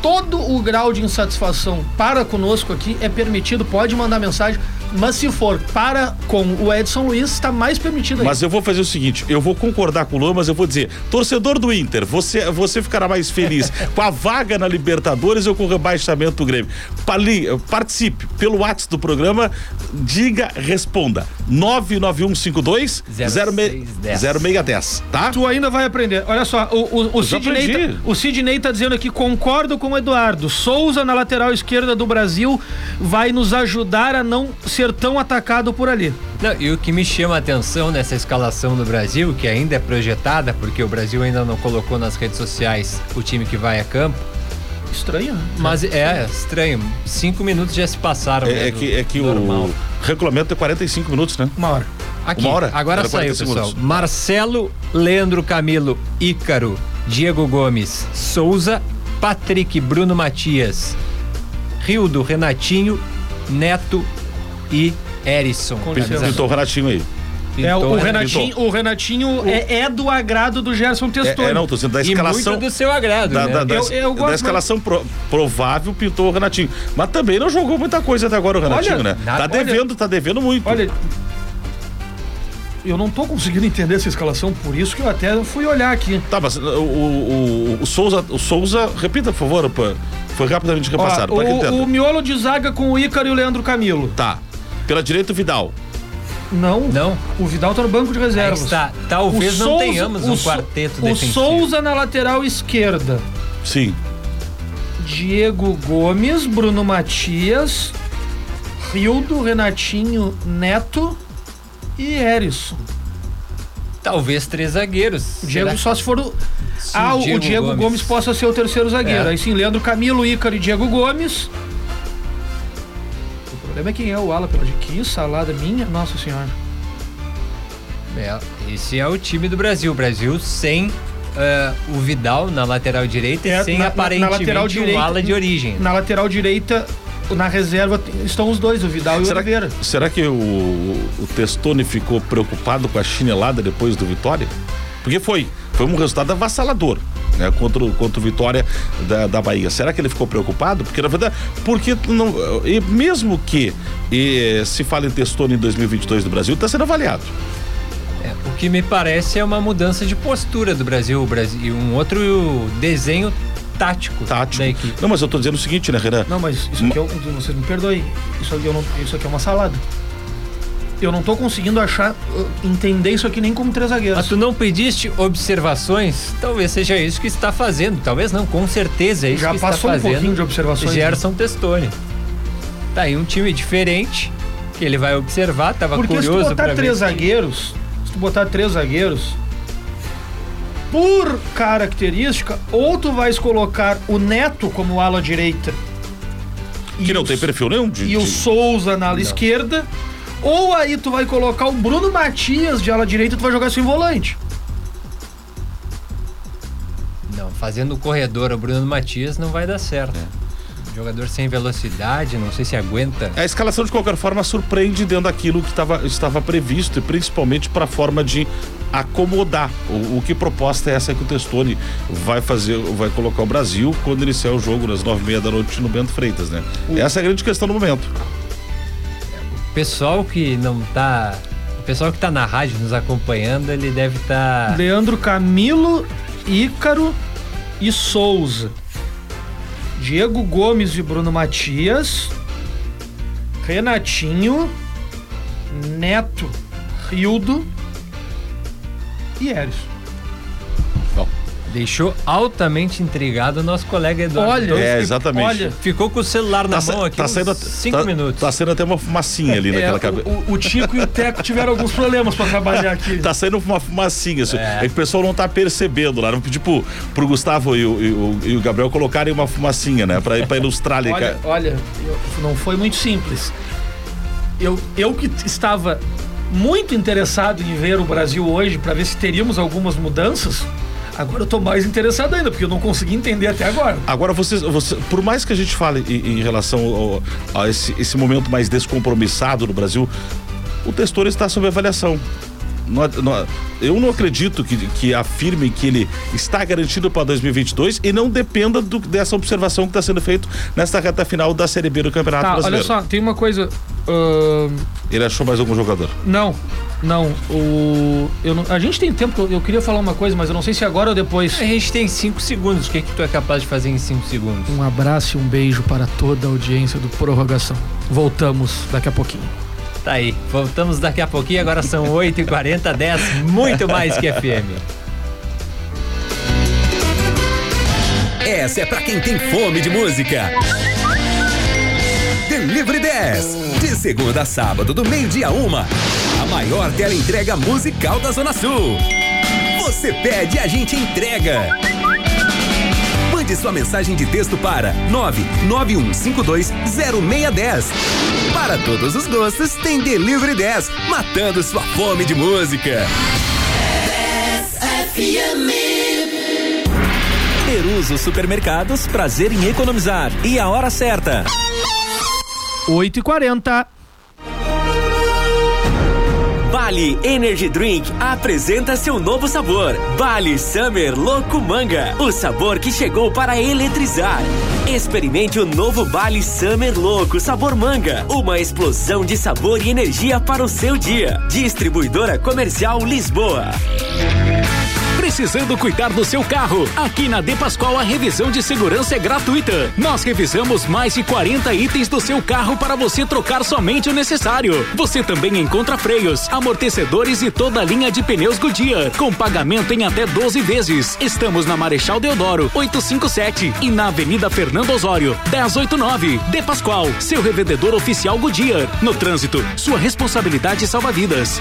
Todo o grau de insatisfação para conosco aqui é permitido, pode mandar mensagem, mas se for para com o Edson Luiz, está mais permitido Mas eu vou fazer o seguinte, eu vou concordar com o Luan, mas eu vou dizer, torcedor do Inter, você, você ficará mais feliz [laughs] com a vaga na Libertadores ou com o rebaixamento do Grêmio? Pali, participe pelo WhatsApp do programa, diga, responda. 99152 0610, tá? Tu ainda vai aprender. Olha só, o, o, o Sidney, tá, o Sidney tá dizendo aqui, concordo com o Eduardo. Souza na lateral esquerda do Brasil vai nos ajudar a não ser tão atacado por ali. Não, e o que me chama a atenção nessa escalação do Brasil, que ainda é projetada, porque o Brasil ainda não colocou nas redes sociais o time que vai a campo, Estranho, né? mas é estranho. Cinco minutos já se passaram. É, é mesmo, que, é que normal. o regulamento é 45 minutos, né? Uma hora. Aqui, Uma hora? agora Era saiu, 40 pessoal. segundos. Marcelo, Leandro Camilo, Ícaro, Diego Gomes, Souza, Patrick, Bruno Matias, Rildo, Renatinho, Neto e Erisson. Pintou o Renatinho aí. É, o, Pintou? Renatinho, o Renatinho é, é do agrado do Gerson É, Testoni. é, não, tô dizendo da E escalação. muito do seu agrado, Da, né? da- da- Eu- eu da gosto, escalação pro- provável pintou o Renatinho. Mas também não jogou muita coisa até agora o Renatinho, Olha, né? nada- tá devendo, tá devendo muito. Olha, eu não tô conseguindo entender essa escalação, por isso que eu até fui olhar aqui. Tá, mas o, o, o- o Souza, o Souza, repita, por favor, pá. foi rapidamente Ó, repassado. pra que entenda. o, o miolo de zaga com o Ícaro e o Leandro Camilo. Tá. Pela direita, o Vidal. Não. Não. O Vidal tá no banco de reservas. está. Talvez O não Souza- tenhamos o um quarteto O defensivo. Souza na lateral esquerda. Sim. Diego Gomes, Bruno Matias, Rildo, Renatinho, Neto e Erisson. Talvez três zagueiros. O Diego Será? só se for o. Se ah, o o Diego Diego, Gomes. Gomes possa ser o terceiro zagueiro. É. Aí sim, Leandro Camilo, Ícaro e Diego Gomes. O problema é quem é o ala pela de que salada minha, nossa senhora. É, esse é o time do Brasil. O Brasil sem ah, o Vidal na lateral direita e É, sem na- na- na aparentemente um direita- ala de origem. Na lateral direita, na reserva, estão os dois, o Vidal e o Será, Oliveira. será que o, o Testoni ficou preocupado com a chinelada depois do Vitória? Porque foi. Foi um resultado avassalador. Né, contra, o- contra o Vitória da, da Bahia. Será que ele ficou preocupado? Porque, na verdade, porque não, e mesmo que e, se fale em Testoni em 2022 do Brasil, está sendo avaliado. É, o que me parece é uma mudança de postura do Brasil, o Brasil e um outro desenho tático, Tático. da equipe. Não, mas eu tô dizendo o seguinte, né, Renan? Não, mas isso aqui é, um- vocês me perdoem. Isso aqui, eu não, isso aqui é uma salada. Eu não tô conseguindo achar, uh, entender isso aqui nem como três zagueiros. Mas tu não pediste observações? Talvez seja isso que está fazendo. Talvez não, com certeza é isso Já que está passou um fazendo. pouquinho de observações, né? Gerson Testoni. Tá aí um time diferente que ele vai observar. Tava Porque se tu curioso botar três zagueiros, se tu botar três zagueiros, por característica, ou tu vais colocar o Neto como ala direita. Que e não o- tem perfil nenhum de. E o de- Souza na ala esquerda. Ou aí tu vai colocar o Bruno Matias de ala direita e tu vai jogar sem volante. Não, fazendo o corredor o Bruno Matias não vai dar certo. Jogador sem velocidade, não sei se aguenta. A escalação, de qualquer forma, surpreende dentro daquilo que tava, estava previsto e principalmente para a forma de acomodar. O, o que proposta é essa que o Testoni vai fazer, vai colocar o Brasil quando iniciar o jogo nas nove e meia da noite no Bento Freitas, né? Essa é a grande questão no momento. Pessoal que não tá. O pessoal que tá na rádio nos acompanhando, ele deve estar. Leandro Camilo, Ícaro e Souza. Diego Gomes e Bruno Matias. Renatinho. Neto. Rildo. E Eris. Deixou altamente intrigado o nosso colega Eduardo. Olha, É, que exatamente. olha, Ficou com o celular na sa- mão aqui. tá uns saindo, cinco tá, minutos. Tá saindo até uma fumacinha ali É, naquela cabeça. o, o Tico e o Teco tiveram alguns problemas pra trabalhar aqui. Tá saindo uma fumacinha. isso. É. que o pessoal não tá percebendo lá. Vamos pedir pro, pro Gustavo e o, e o- e o Gabriel colocarem uma fumacinha, né? Pra, pra ilustrar ali. Olha, cara. olha, eu- não foi muito simples. Eu, eu que estava muito interessado em ver o Brasil hoje para ver se teríamos algumas mudanças. Agora eu tô mais interessado ainda, porque eu não consegui entender até agora. Agora, vocês, você, por mais que a gente fale em, em relação ao- a esse, esse momento mais descompromissado no Brasil, o Testor está sob avaliação. Não- não- eu não acredito que, que afirme que ele está garantido para 2022 e não dependa do- dessa observação que está sendo feita nesta reta final da Série B do Campeonato Tá, olha Brasileiro. só, tem uma coisa. ahn, Ele achou mais algum jogador? não, não. O, eu não- a gente tem tempo, eu, eu queria falar uma coisa, mas eu não sei se agora ou depois. A gente tem cinco segundos. O que, que tu é capaz de fazer em cinco segundos? Um abraço e um beijo para toda a audiência do Prorrogação. Voltamos daqui a pouquinho. Tá aí. Voltamos daqui a pouquinho. Agora são 8h40, 10, muito mais que FM. Essa é pra quem tem fome de música. Delivery 10. De segunda a sábado, do meio-dia uma. A maior tela entrega musical da Zona Sul. Você pede, a gente entrega. Mande sua mensagem de texto para 991520610. Para todos os gostos, tem Delivery 10, matando sua fome de música. Peruso Supermercados, prazer em economizar. E a hora certa. 8h40. Bali Energy Drink apresenta seu novo sabor. Bali Summer Loco Manga. O sabor que chegou para eletrizar. Experimente o novo Bali Summer Louco Sabor Manga. Uma explosão de sabor e energia para o seu dia. Distribuidora Comercial Lisboa. Precisando cuidar do seu carro? Aqui na De Pascoal a revisão de segurança é gratuita. Nós revisamos mais de 40 itens do seu carro para você trocar somente o necessário. Você também encontra freios, amortecedores e toda a linha de pneus Goodyear, com pagamento em até 12 vezes. Estamos na Marechal Deodoro, 857 e na Avenida Fernando Osório, 1089. De Pascoal, seu revendedor oficial Goodyear. No trânsito, sua responsabilidade salva vidas.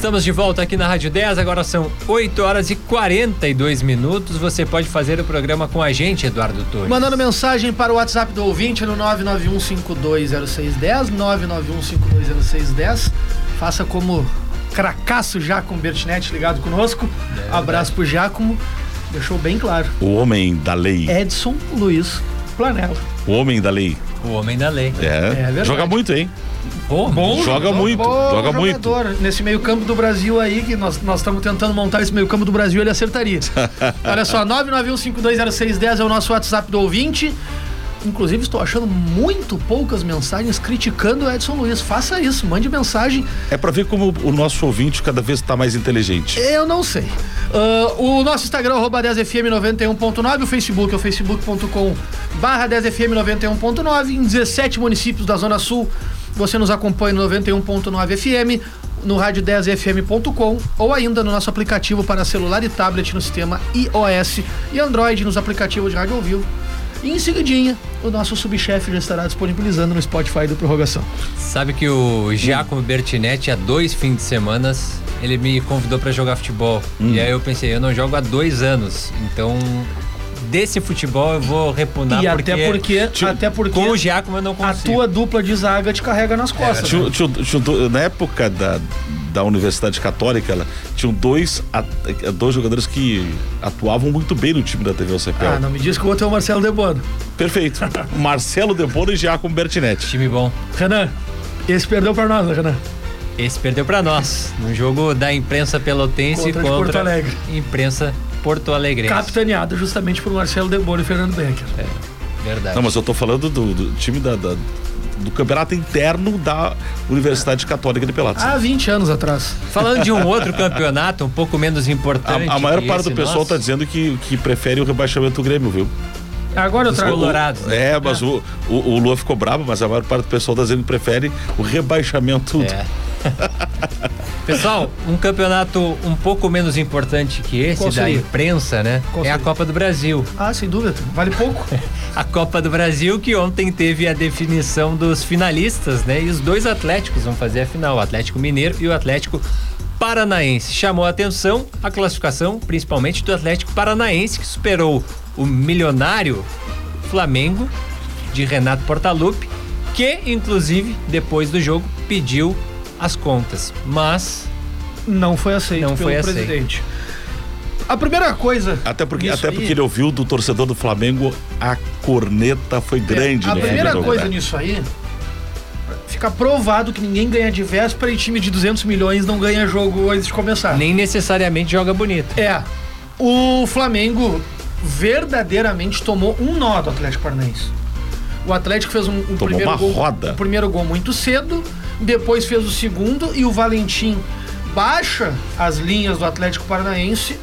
Estamos de volta aqui na Rádio 10, agora são 8 horas e 42 minutos. Você pode fazer o programa com a gente, Eduardo Torres. Mandando mensagem para o WhatsApp do ouvinte no 991520610, 991520610. Faça como cracaço Jacomo Bertinetti ligado conosco. Abraço pro Giacomo. Deixou bem claro. O homem da lei. Edson Luiz Planella. O homem da lei. O homem da lei. É. verdade. Joga muito, hein? Pô, Bom Joga muito, bom joga muito. jogador. Nesse meio campo do Brasil aí, que nós nós estamos tentando montar esse meio campo do Brasil, ele acertaria. [laughs] Olha só, 991520610 é o nosso WhatsApp do ouvinte. Inclusive, estou achando muito poucas mensagens criticando o Edson Luiz. Faça isso, mande mensagem. É pra ver como o nosso ouvinte cada vez está mais inteligente. Eu não sei. Ah, o nosso Instagram, arroba 10fm91.9, o Facebook é o facebook.com barra 10fm91.9, em 17 municípios da Zona Sul. Você nos acompanha no 91.9 FM, no rádio 10fm.com ou ainda no nosso aplicativo para celular e tablet no sistema iOS e Android nos aplicativos de rádio ao vivo. E em seguidinha, o nosso subchefe já estará disponibilizando no Spotify do Prorrogação. Sabe que o Giacomo Bertinetti, há dois fins de semana, ele me convidou pra jogar futebol. Hum. E aí eu pensei, eu não jogo há dois anos. Então, desse futebol eu vou repunar e porque, até porque, até porque com o Giacomo eu não a consigo. tua dupla de zaga te carrega nas costas. Tinha- né? tinha- tinha do- na época da, da Universidade Católica, ela, tinham dois, at- dois jogadores que atuavam muito bem no time da TV Cepel. Ah, não me diz que o outro é o Marcelo Debono. Perfeito. [laughs] Marcelo Debono e Giacomo Bertinetti. Time bom. Renan, esse perdeu pra nós, né, Renan? Esse perdeu pra nós. No jogo da imprensa pelotense Contra contra, Porto Alegre. imprensa Porto Alegre. Capitaneado justamente por Marcelo Debono e Fernando Becker. É, verdade. Não, mas eu tô falando do, do time da, da- do campeonato interno da Universidade Católica de Pelotas. Há 20 anos atrás. Falando de um [laughs] outro campeonato um pouco menos importante. a, a maior parte do pessoal nosso, tá dizendo que, que prefere o rebaixamento do Grêmio, viu? Agora eu trago. Colorados. né? É, mas o, o, o Lua ficou bravo, mas a maior parte do pessoal tá dizendo que prefere o rebaixamento. É. [laughs] Pessoal, um campeonato um pouco menos importante que esse Qual da seria? imprensa, né? Qual é a seria? Copa do Brasil. Ah, sem dúvida. Vale pouco. [laughs] A Copa do Brasil que ontem teve a definição dos finalistas, né? E os dois Atléticos vão fazer a final, o Atlético Mineiro e o Atlético Paranaense. Chamou a atenção a classificação, principalmente do Atlético Paranaense, que superou o milionário Flamengo de Renato Portaluppi, que inclusive depois do jogo pediu as contas, mas não foi aceito não pelo foi aceito. presidente. A primeira coisa. Até porque, até aí- porque ele ouviu do torcedor do Flamengo, a corneta foi grande É, A do primeira coisa né? nisso aí, fica provado que ninguém ganha de véspera e time de 200 milhões não ganha jogo antes de começar. nem necessariamente joga bonito. É. O Flamengo verdadeiramente tomou um nó do Atlético Paranaense. O Atlético fez um, um Tomou primeiro uma gol, roda. o primeiro gol muito cedo, depois fez o segundo e o Valentim baixa as linhas do Atlético Paranaense.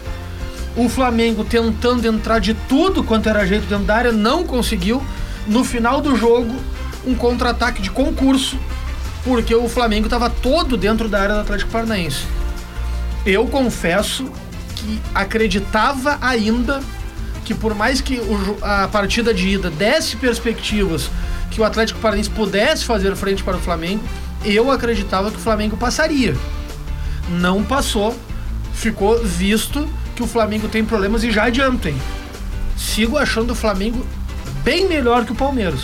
O Flamengo tentando entrar de tudo quanto era jeito dentro da área não conseguiu. No final do jogo, um contra-ataque de concurso, porque o Flamengo estava todo dentro da área do Atlético Paranaense. Eu confesso que acreditava ainda que por mais que a partida de ida desse perspectivas que o Atlético Paranaense pudesse fazer frente para o Flamengo, eu acreditava que o Flamengo passaria. Não passou, ficou visto que o Flamengo tem problemas e já adiantem. Sigo achando o Flamengo bem melhor que o Palmeiras.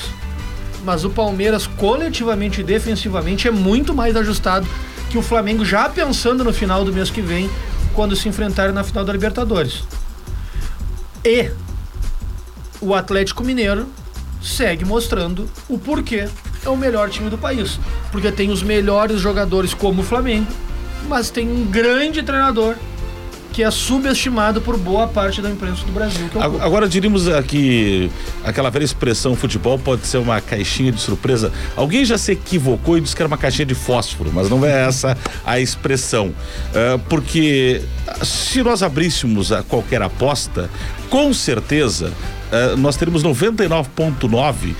Mas o Palmeiras, coletivamente e defensivamente, é muito mais ajustado que o Flamengo, já pensando no final do mês que vem, quando se enfrentarem na final da Libertadores. E o Atlético Mineiro segue mostrando o porquê é o melhor time do país. Porque tem os melhores jogadores como o Flamengo, mas tem um grande treinador que é subestimado por boa parte da imprensa do Brasil. Que é Agora diríamos aqui aquela velha expressão futebol pode ser uma caixinha de surpresa. Alguém já se equivocou e disse que era uma caixinha de fósforo, mas não é essa a expressão. Ah, porque se nós abríssemos a qualquer aposta, com certeza ah, nós teríamos 99,9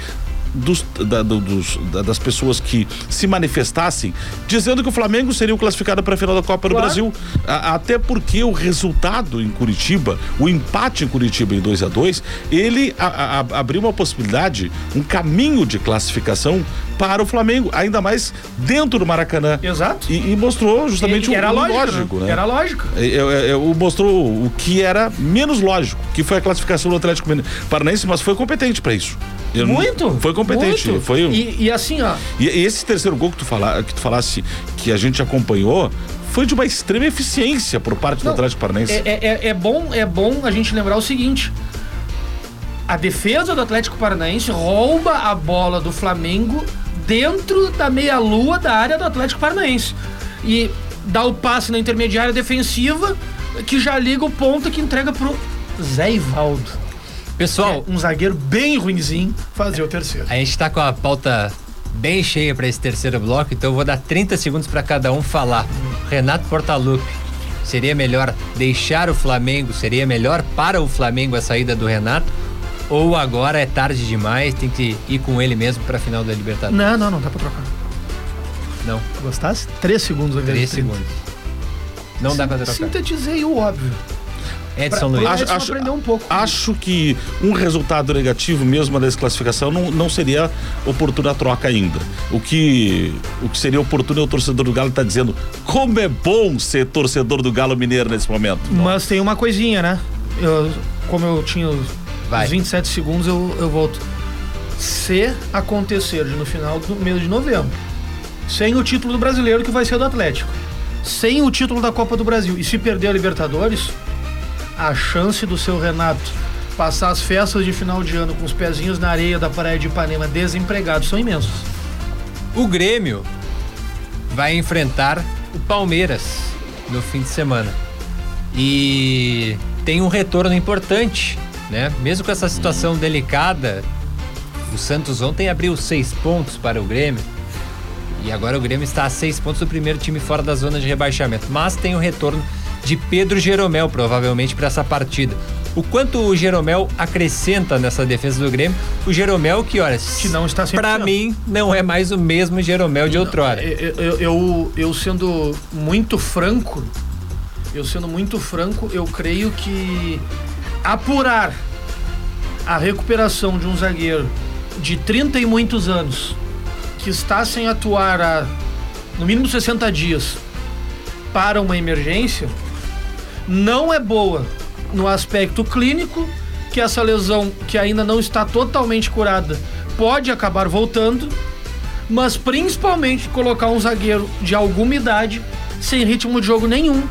dos, da- do- dos- da- das pessoas que se manifestassem dizendo que o Flamengo seria o classificado para a final da Copa do Claro. Brasil. A- até porque o resultado em Curitiba, o empate em Curitiba em 2 a 2 ele a- a- abriu uma possibilidade, um caminho de classificação para o Flamengo, ainda mais dentro do Maracanã. Exato. E, e mostrou justamente o, lógico, lógico, né? Era lógico. É, é, o- mostrou o que era menos lógico, que foi a classificação do Atlético Paranaense, mas foi competente para isso. Eu não- Muito. Foi competente. Muito. Foi E, e assim, ó. e esse terceiro gol que tu, fala, que tu falasse que a gente acompanhou foi de uma extrema eficiência por parte do Não, Atlético Paranaense. É, é- é- bom, é bom a gente lembrar o seguinte: a defesa do Atlético Paranaense rouba a bola do Flamengo dentro da meia-lua da área do Atlético Paranaense. E dá o passe na intermediária defensiva que já liga o ponta que entrega pro Zé Ivaldo. Pessoal, um zagueiro bem ruinzinho fazer o terceiro. A gente tá com a pauta bem cheia para esse terceiro bloco, então eu vou dar 30 segundos para cada um falar. Renato Portaluppi, seria melhor deixar o Flamengo, seria melhor para o Flamengo a saída do Renato? Ou agora é tarde demais, tem que ir com ele mesmo para a final da Libertadores? Não, não, não dá pra trocar. Não, Gostasse? Três segundos ao invés três de 30. segundos. Não dá para trocar. Sintetizei o óbvio. Edson Pra- Luiz. pra Edson aprender um pouco. Acho que um resultado negativo, mesmo na desclassificação, não, não seria oportuna a troca ainda. O que, o que seria oportuno é o torcedor do Galo estar dizendo como é bom ser torcedor do Galo Mineiro nesse momento. Mas tem uma coisinha, né? Eu, como eu tinha os Vai. 27 segundos, eu, eu volto. Se acontecer de no final do mês de novembro, sem o título do brasileiro que vai ser do Atlético, sem o título da Copa do Brasil e se perder a Libertadores, a chance do seu Renato passar as festas de final de ano com os pezinhos na areia da praia de Ipanema desempregado são imensos. O Grêmio vai enfrentar o Palmeiras no fim de semana. E tem um retorno importante, né? Mesmo com essa situação delicada, o Santos ontem abriu seis pontos para o Grêmio. E agora o Grêmio está a seis pontos do primeiro time fora da zona de rebaixamento. Mas tem o retorno de Pedro Jeromel, provavelmente, para essa partida. O quanto o Jeromel acrescenta nessa defesa do Grêmio? O Jeromel que, olha, Que não está 100%. para mim não é mais o mesmo Jeromel de outrora. Eu, eu, eu, eu sendo muito franco, eu sendo muito franco, eu creio que apurar a recuperação de um zagueiro de 30 e muitos anos, que está sem atuar há no mínimo 60 dias para uma emergência, não é boa no aspecto clínico que essa lesão, que ainda não está totalmente curada, pode acabar voltando, mas principalmente colocar um zagueiro de alguma idade, sem ritmo de jogo nenhum,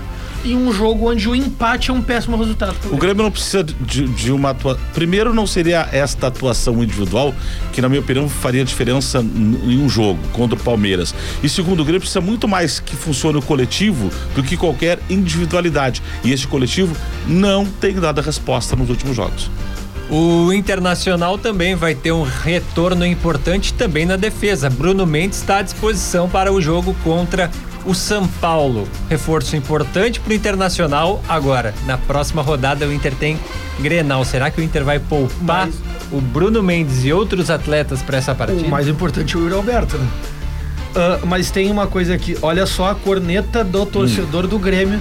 em um jogo onde o empate é um péssimo resultado. O Grêmio não precisa de, de uma atuação. Primeiro, não seria esta atuação individual que, na minha opinião, faria diferença em um jogo contra o Palmeiras. E segundo, o Grêmio precisa muito mais que funcione o coletivo do que qualquer individualidade. E este coletivo não tem dado a resposta nos últimos jogos. O Internacional também vai ter um retorno importante também na defesa. Bruno Mendes está à disposição para o jogo contra o São Paulo. Reforço importante para o Internacional. Agora, na próxima rodada, o Inter tem Grenal. Será que o Inter vai poupar o Bruno Mendes e outros atletas para essa partida? O mais importante é o Yuri Alberto, né? Ah, mas tem uma coisa aqui, olha só a corneta do torcedor do Grêmio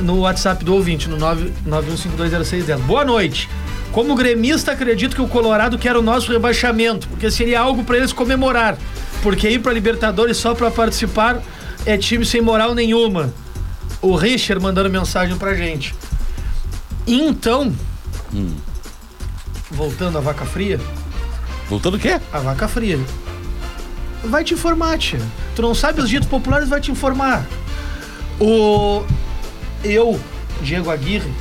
no WhatsApp do ouvinte, no 991520610. Boa noite. Como gremista, acredito que o Colorado quer o nosso rebaixamento, porque seria algo para eles comemorar. Porque ir para Libertadores só para participar é time sem moral nenhuma. O Richard mandando mensagem pra gente. Então, voltando à vaca fria, Voltando o quê? a vaca fria. Vai te informar, tia. Tu não sabe os ditos populares, vai te informar. O. Eu, Diego Aguirre.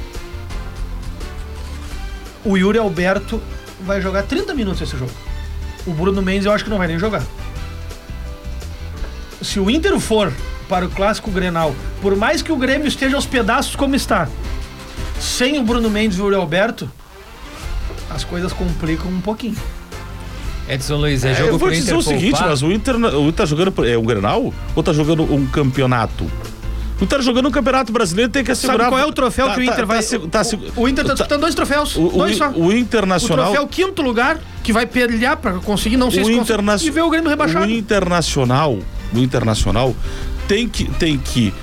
O Yuri Alberto vai jogar 30 minutos esse jogo. O Bruno Mendes eu acho que não vai nem jogar. Se o Inter for para o clássico Grenal, por mais que o Grêmio esteja aos pedaços como está, sem o Bruno Mendes e o Yuri Alberto, as coisas complicam um pouquinho. Edson Luiz, é É, jogo eu vou pro dizer Inter o seguinte, poupar? mas o Inter, o Inter tá jogando é um Grenal ou tá jogando um campeonato? O Inter jogando um campeonato brasileiro tem que assegurar. Sabe qual é o troféu Tá- que o tá- Inter tá vai. se- tá o, o Inter tá disputando dois troféus. O, dois só. o, o Internacional. O troféu quinto lugar, que vai pelear pra conseguir, não sei o se. Internacional. E ver o Grêmio rebaixado. O Internacional, o Internacional tem que tem que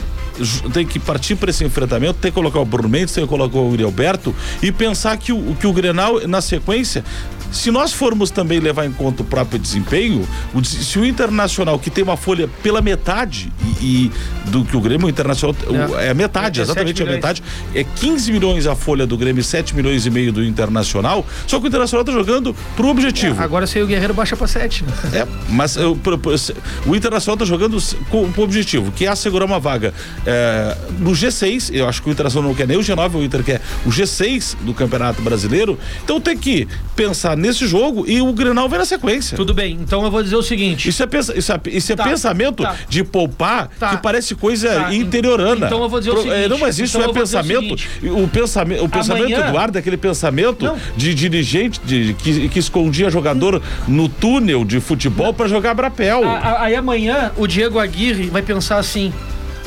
tem que partir para esse enfrentamento, tem que colocar o Bruno Mendes, tem que colocar o Yuri Alberto e pensar que o, que o Grenal, na sequência, se nós formos também levar em conta o próprio desempenho, o se o Internacional, que tem uma folha pela metade e, e do que o Grêmio o Internacional É. é, a metade, É exatamente 7 a metade, é 15 milhões a folha do Grêmio e 7 milhões e meio do Internacional, só que o Internacional tá jogando pro objetivo. Agora sem o Guerreiro baixa pra 7, né? É, mas eu, se- o Internacional está jogando com, com o objetivo, que é assegurar uma vaga é, no G6. Eu acho que o Internacional não quer nem o G9, o Inter quer o G6 do Campeonato Brasileiro. Então tem que pensar nesse jogo e o Grenal vem na sequência. Tudo bem, então eu vou dizer o seguinte. Isso é, pensa, isso é, isso é Tá, pensamento tá. de poupar Tá. que parece coisa Tá, interiorana. então eu vou dizer o Pro- seguinte, é, não, mas isso então é o pensamento. seguinte. O, pensamento, o pensamento, Amanhã- Eduardo, é aquele pensamento Não. de dirigente de, que, que escondia jogador no túnel de futebol para jogar brapel. A- a- Aí amanhã o Diego Aguirre vai pensar assim: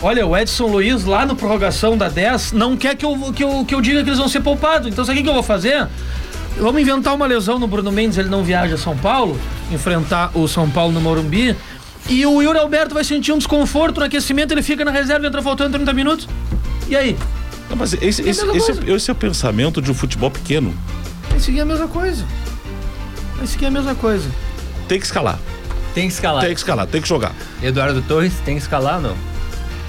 olha, o Edson Luiz lá no prorrogação da 10 não quer que eu, que eu, que eu diga que eles vão ser poupados. Então sabe o que eu vou fazer? Vamos inventar uma lesão no Bruno Mendes, ele não viaja a São Paulo, enfrentar o São Paulo no Morumbi. E o Yuri Alberto vai sentir um desconforto no aquecimento, ele fica na reserva e entra faltando 30 minutos. E aí? Não, mas esse, É esse, mesma esse, é o pensamento de um futebol pequeno. Vai seguir a mesma coisa. Vai seguir a mesma coisa. Tem que escalar. Tem que escalar. Tem que escalar, tem que jogar. Eduardo Torres tem que escalar ou não?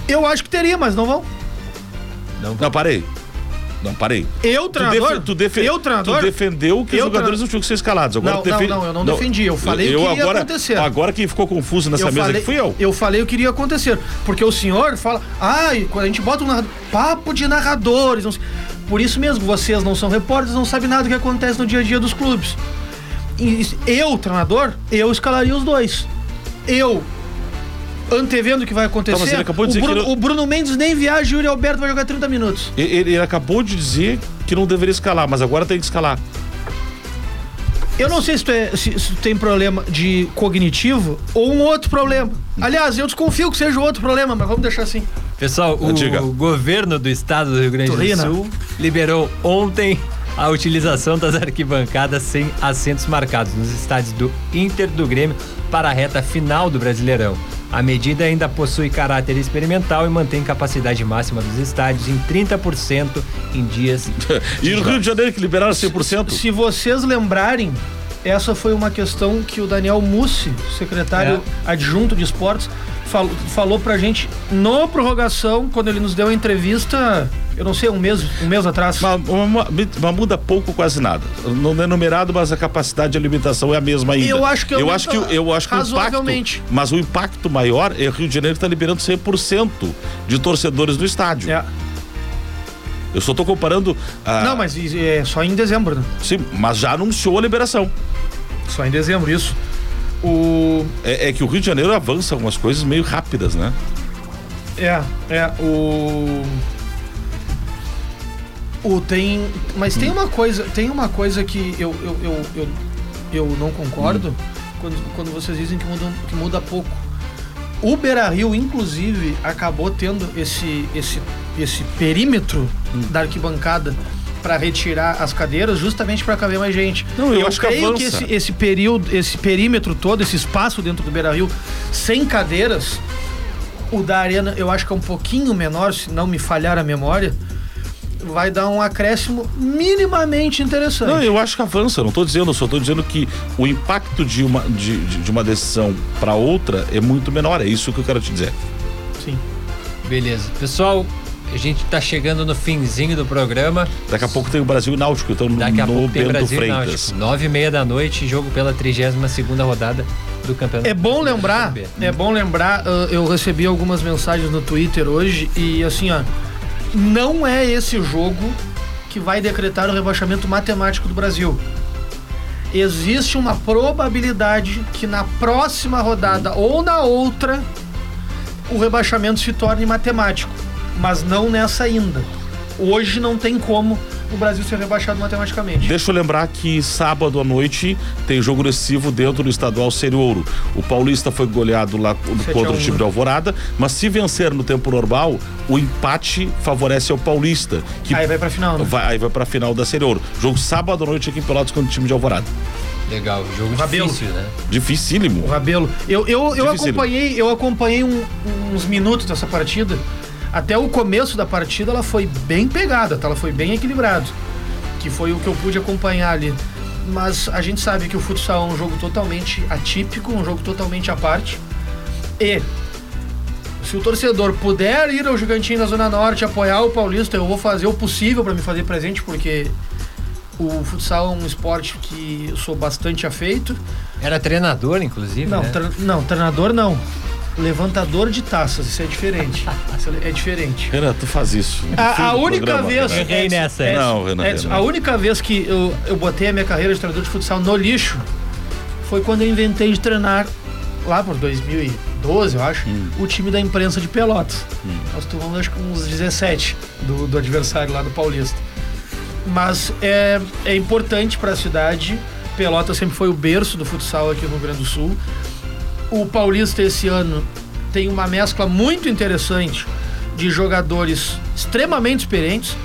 Eu acho que teria, mas não vão. Não, Não, parei. Não, parei. Eu, Tu, treinador? defe- tu, defe- eu, treinador? tu defendeu que Eu, os jogadores não tinham que ser escalados. Agora Não, tu não, não, eu não defendi, eu falei o eu que ia agora, acontecer. Agora quem ficou confuso nessa eu mesa falei, aqui fui eu. Eu falei o que iria acontecer. Porque o senhor fala, ai, quando a gente bota um narrador, papo de narradores. não sei." Por isso mesmo, vocês não são repórteres, não sabem nada do que acontece no dia a dia dos clubes. E eu, treinador, eu escalaria os dois. Eu, antevendo o que vai acontecer, Tá, mas ele acabou de o, dizer que Bruno, ele- o Bruno Mendes nem viaja e o Yuri Alberto vai jogar 30 minutos. E- Ele, ele acabou de dizer que não deveria escalar, mas agora tem que escalar. Eu não sei se tu, é- se- se tu tem problema de cognitivo ou um outro problema. Aliás, eu desconfio que seja outro problema, mas vamos deixar assim. Pessoal, o Diga. governo do estado do Rio Grande Tu do? Sul liberou ontem a utilização das arquibancadas sem assentos marcados nos estádios do Inter do Grêmio para a reta final do Brasileirão. A medida ainda possui caráter experimental e mantém capacidade máxima dos estádios em 30% em dias. [laughs] E no Rio de Janeiro que liberaram 100%? Se vocês lembrarem, essa foi uma questão que o Daniel Mussi, secretário adjunto de esportes, falou, falou pra gente no prorrogação, quando ele nos deu a entrevista. Eu não sei, um mês, um mês atrás. Mas, mas- mas muda pouco, quase nada. Não é numerado, mas a capacidade de alimentação é a mesma ainda. Eu acho que eu acho que, eu acho que o impacto, mas o impacto maior é o Rio de Janeiro está liberando 100% de torcedores no estádio. É. Eu só estou comparando. ah, Não, mas é só em dezembro, né? Sim, mas já anunciou a liberação. Só em dezembro, isso. O. É, é que o Rio de Janeiro avança algumas coisas meio rápidas, né? É, é, o. O tem. Mas tem uma coisa. Tem uma coisa que eu, eu, eu, eu, eu não concordo quando, quando vocês dizem que muda, que muda pouco. O Beira Rio, inclusive, acabou tendo esse, esse, esse perímetro da arquibancada para retirar as cadeiras, justamente para caber mais gente. Não, eu acho que creio que avança. esse, esse período, esse perímetro todo, esse espaço dentro do Beira Rio, sem cadeiras, o da Arena eu acho que é um pouquinho menor, se não me falhar a memória, vai dar um acréscimo minimamente interessante. Não, eu acho que avança, não estou dizendo, eu só estou dizendo que o impacto de uma, de, de- uma decisão para outra é muito menor, é isso que eu quero te dizer. Sim. Beleza. Pessoal, a gente tá chegando no finzinho do programa. Daqui a pouco tem o Brasil e Náutico, então Daqui a no pouco tem Bento Brasil e Freitas. Náutico. Nove e meia da noite, jogo pela 32 segunda rodada do campeonato. É bom lembrar, é bom lembrar, eu recebi algumas mensagens no Twitter hoje e assim, ó, não é esse jogo que vai decretar o rebaixamento matemático do Brasil. Existe uma probabilidade que na próxima rodada ou na outra o rebaixamento se torne matemático, mas não nessa ainda. Hoje não tem como o Brasil ser rebaixado matematicamente. Deixa eu lembrar que sábado à noite tem jogo decisivo dentro do estadual Série Ouro. O Paulista foi goleado lá contra o time né? de Alvorada, mas se vencer no tempo normal, o empate favorece ao Paulista. Que Aí vai pra final, né? vai, aí vai pra final da Série Ouro. Jogo sábado à noite aqui em Pelotas contra o time de Alvorada. Legal, jogo Rabelo. difícil, né? Dificílimo. O Rabelo. Eu, eu, eu Dificílimo. acompanhei, eu acompanhei um- uns minutos dessa partida. Até o começo da partida ela foi bem pegada, tá? Ela foi bem equilibrada. Que foi o que eu pude acompanhar ali. Mas a gente sabe que o futsal é um jogo totalmente atípico, um jogo totalmente à parte. E se o torcedor puder ir ao Gigantinho na Zona Norte apoiar o Paulista, eu vou fazer o possível para me fazer presente, porque o futsal é um esporte que eu sou bastante afeito. Era treinador, inclusive. Não, né? tre- não, treinador não. Levantador de taças, isso é diferente. [laughs] Isso é diferente. Renan, tu faz isso. A, a única programa, vez. Renan. Errei nessa, é. Não, Renan, Edson, Renan. a única vez que eu, eu botei a minha carreira de treinador de futsal no lixo foi quando eu inventei de treinar lá por 2012, eu acho, Hum. o time da imprensa de Pelotas. Nós tomamos acho que uns 17 do, do adversário lá do Paulista. Mas é, é importante para a cidade. Pelotas sempre foi o berço do futsal aqui no Rio Grande do Sul. O Paulista esse ano tem uma mescla muito interessante de jogadores extremamente experientes,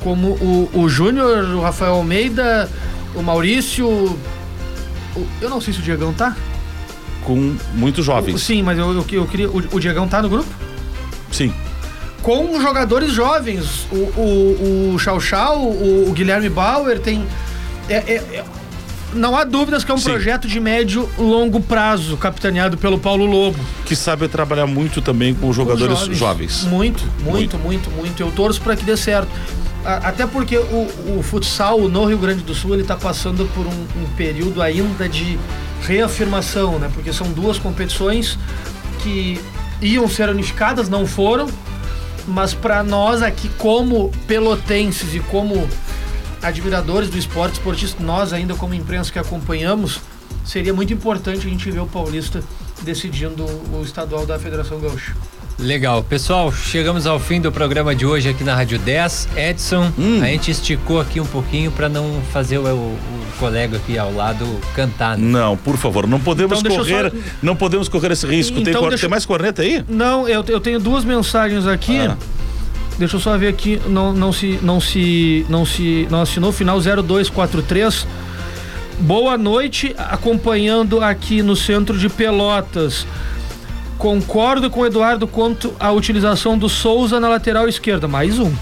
como o, o Júnior, o Rafael Almeida, o Maurício. o- eu não sei se o Diegão tá. Com muitos O- jovens. sim, mas eu, eu, eu queria. O, o Diegão tá no grupo? Sim. com jogadores jovens. O, o, o Chau Chau, o, o Guilherme Bauer tem. é- é- é- não há dúvidas que é um Sim. projeto de médio longo prazo, capitaneado pelo Paulo Lobo. Que sabe trabalhar muito também com jogadores Com jovens. Muito, muito, muito, muito. Eu torço para que dê certo. Até porque o, o futsal no Rio Grande do Sul ele está passando por um, um período ainda de reafirmação, né? Porque são duas competições que iam ser unificadas, não foram, mas para nós aqui como pelotenses e como admiradores do esporte esportista, nós ainda como imprensa que acompanhamos, seria muito importante a gente ver o Paulista decidindo o estadual da Federação Gaúcha. Legal. Pessoal, chegamos ao fim do programa de hoje aqui na Rádio 10. Edson, Hum. a gente esticou aqui um pouquinho para não fazer o, o colega aqui ao lado cantar. né? Não, por favor, não podemos Então, correr, só- não podemos correr esse risco. tem, Então, cor- deixa- tem mais corneta aí? Não, eu, eu tenho duas mensagens aqui. Ah. Deixa eu só ver aqui, não, não se não se não se não assinou final 0243. Boa noite, acompanhando aqui no centro de Pelotas. Concordo com o Eduardo quanto à utilização do Souza na lateral esquerda. Mais um.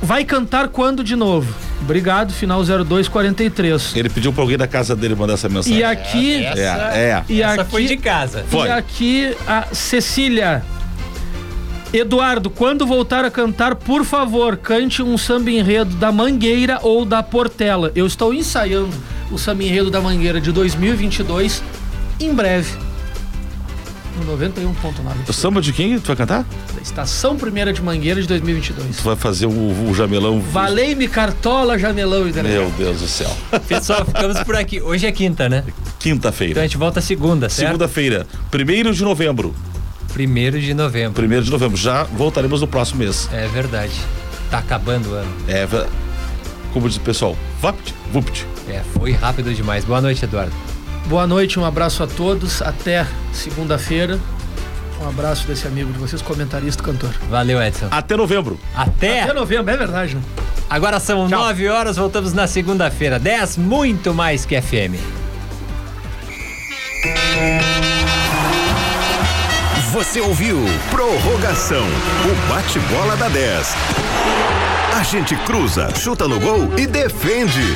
Vai cantar quando de novo? Obrigado, final 0243. Ele pediu pra alguém da casa dele mandar essa mensagem. E aqui, Essa, É, é. e essa aqui foi de casa. Foi. E aqui a Cecília. Eduardo, quando voltar a cantar, por favor, cante um samba enredo da Mangueira ou da Portela. Eu estou ensaiando o samba enredo da Mangueira de 2022 em breve. No 91.9. O samba de quem tu vai cantar? Da Estação Primeira de Mangueira de 2022. Tu vai fazer o, o jamelão. Valei-me Cartola, Jamelão e Delegado. Meu Deus do céu. [laughs] Pessoal, ficamos por aqui. Hoje é quinta, né? Quinta-feira. Então a gente volta segunda, certo? Segunda-feira, primeiro de novembro. Primeiro de novembro. Primeiro de novembro. Já voltaremos no próximo mês. É verdade. Tá acabando o ano. É, como diz o pessoal, vapt, vupt. É, foi rápido demais. Boa noite, Eduardo. Boa noite, um abraço a todos. Até segunda-feira. Um abraço desse amigo de vocês, comentarista cantor. Valeu, Edson. Até novembro. Até. Até novembro, é verdade, né? Agora são nove horas, voltamos na segunda-feira. 10, muito mais que FM. Você ouviu Prorrogação, o bate-bola da 10. A gente cruza, chuta no gol e defende.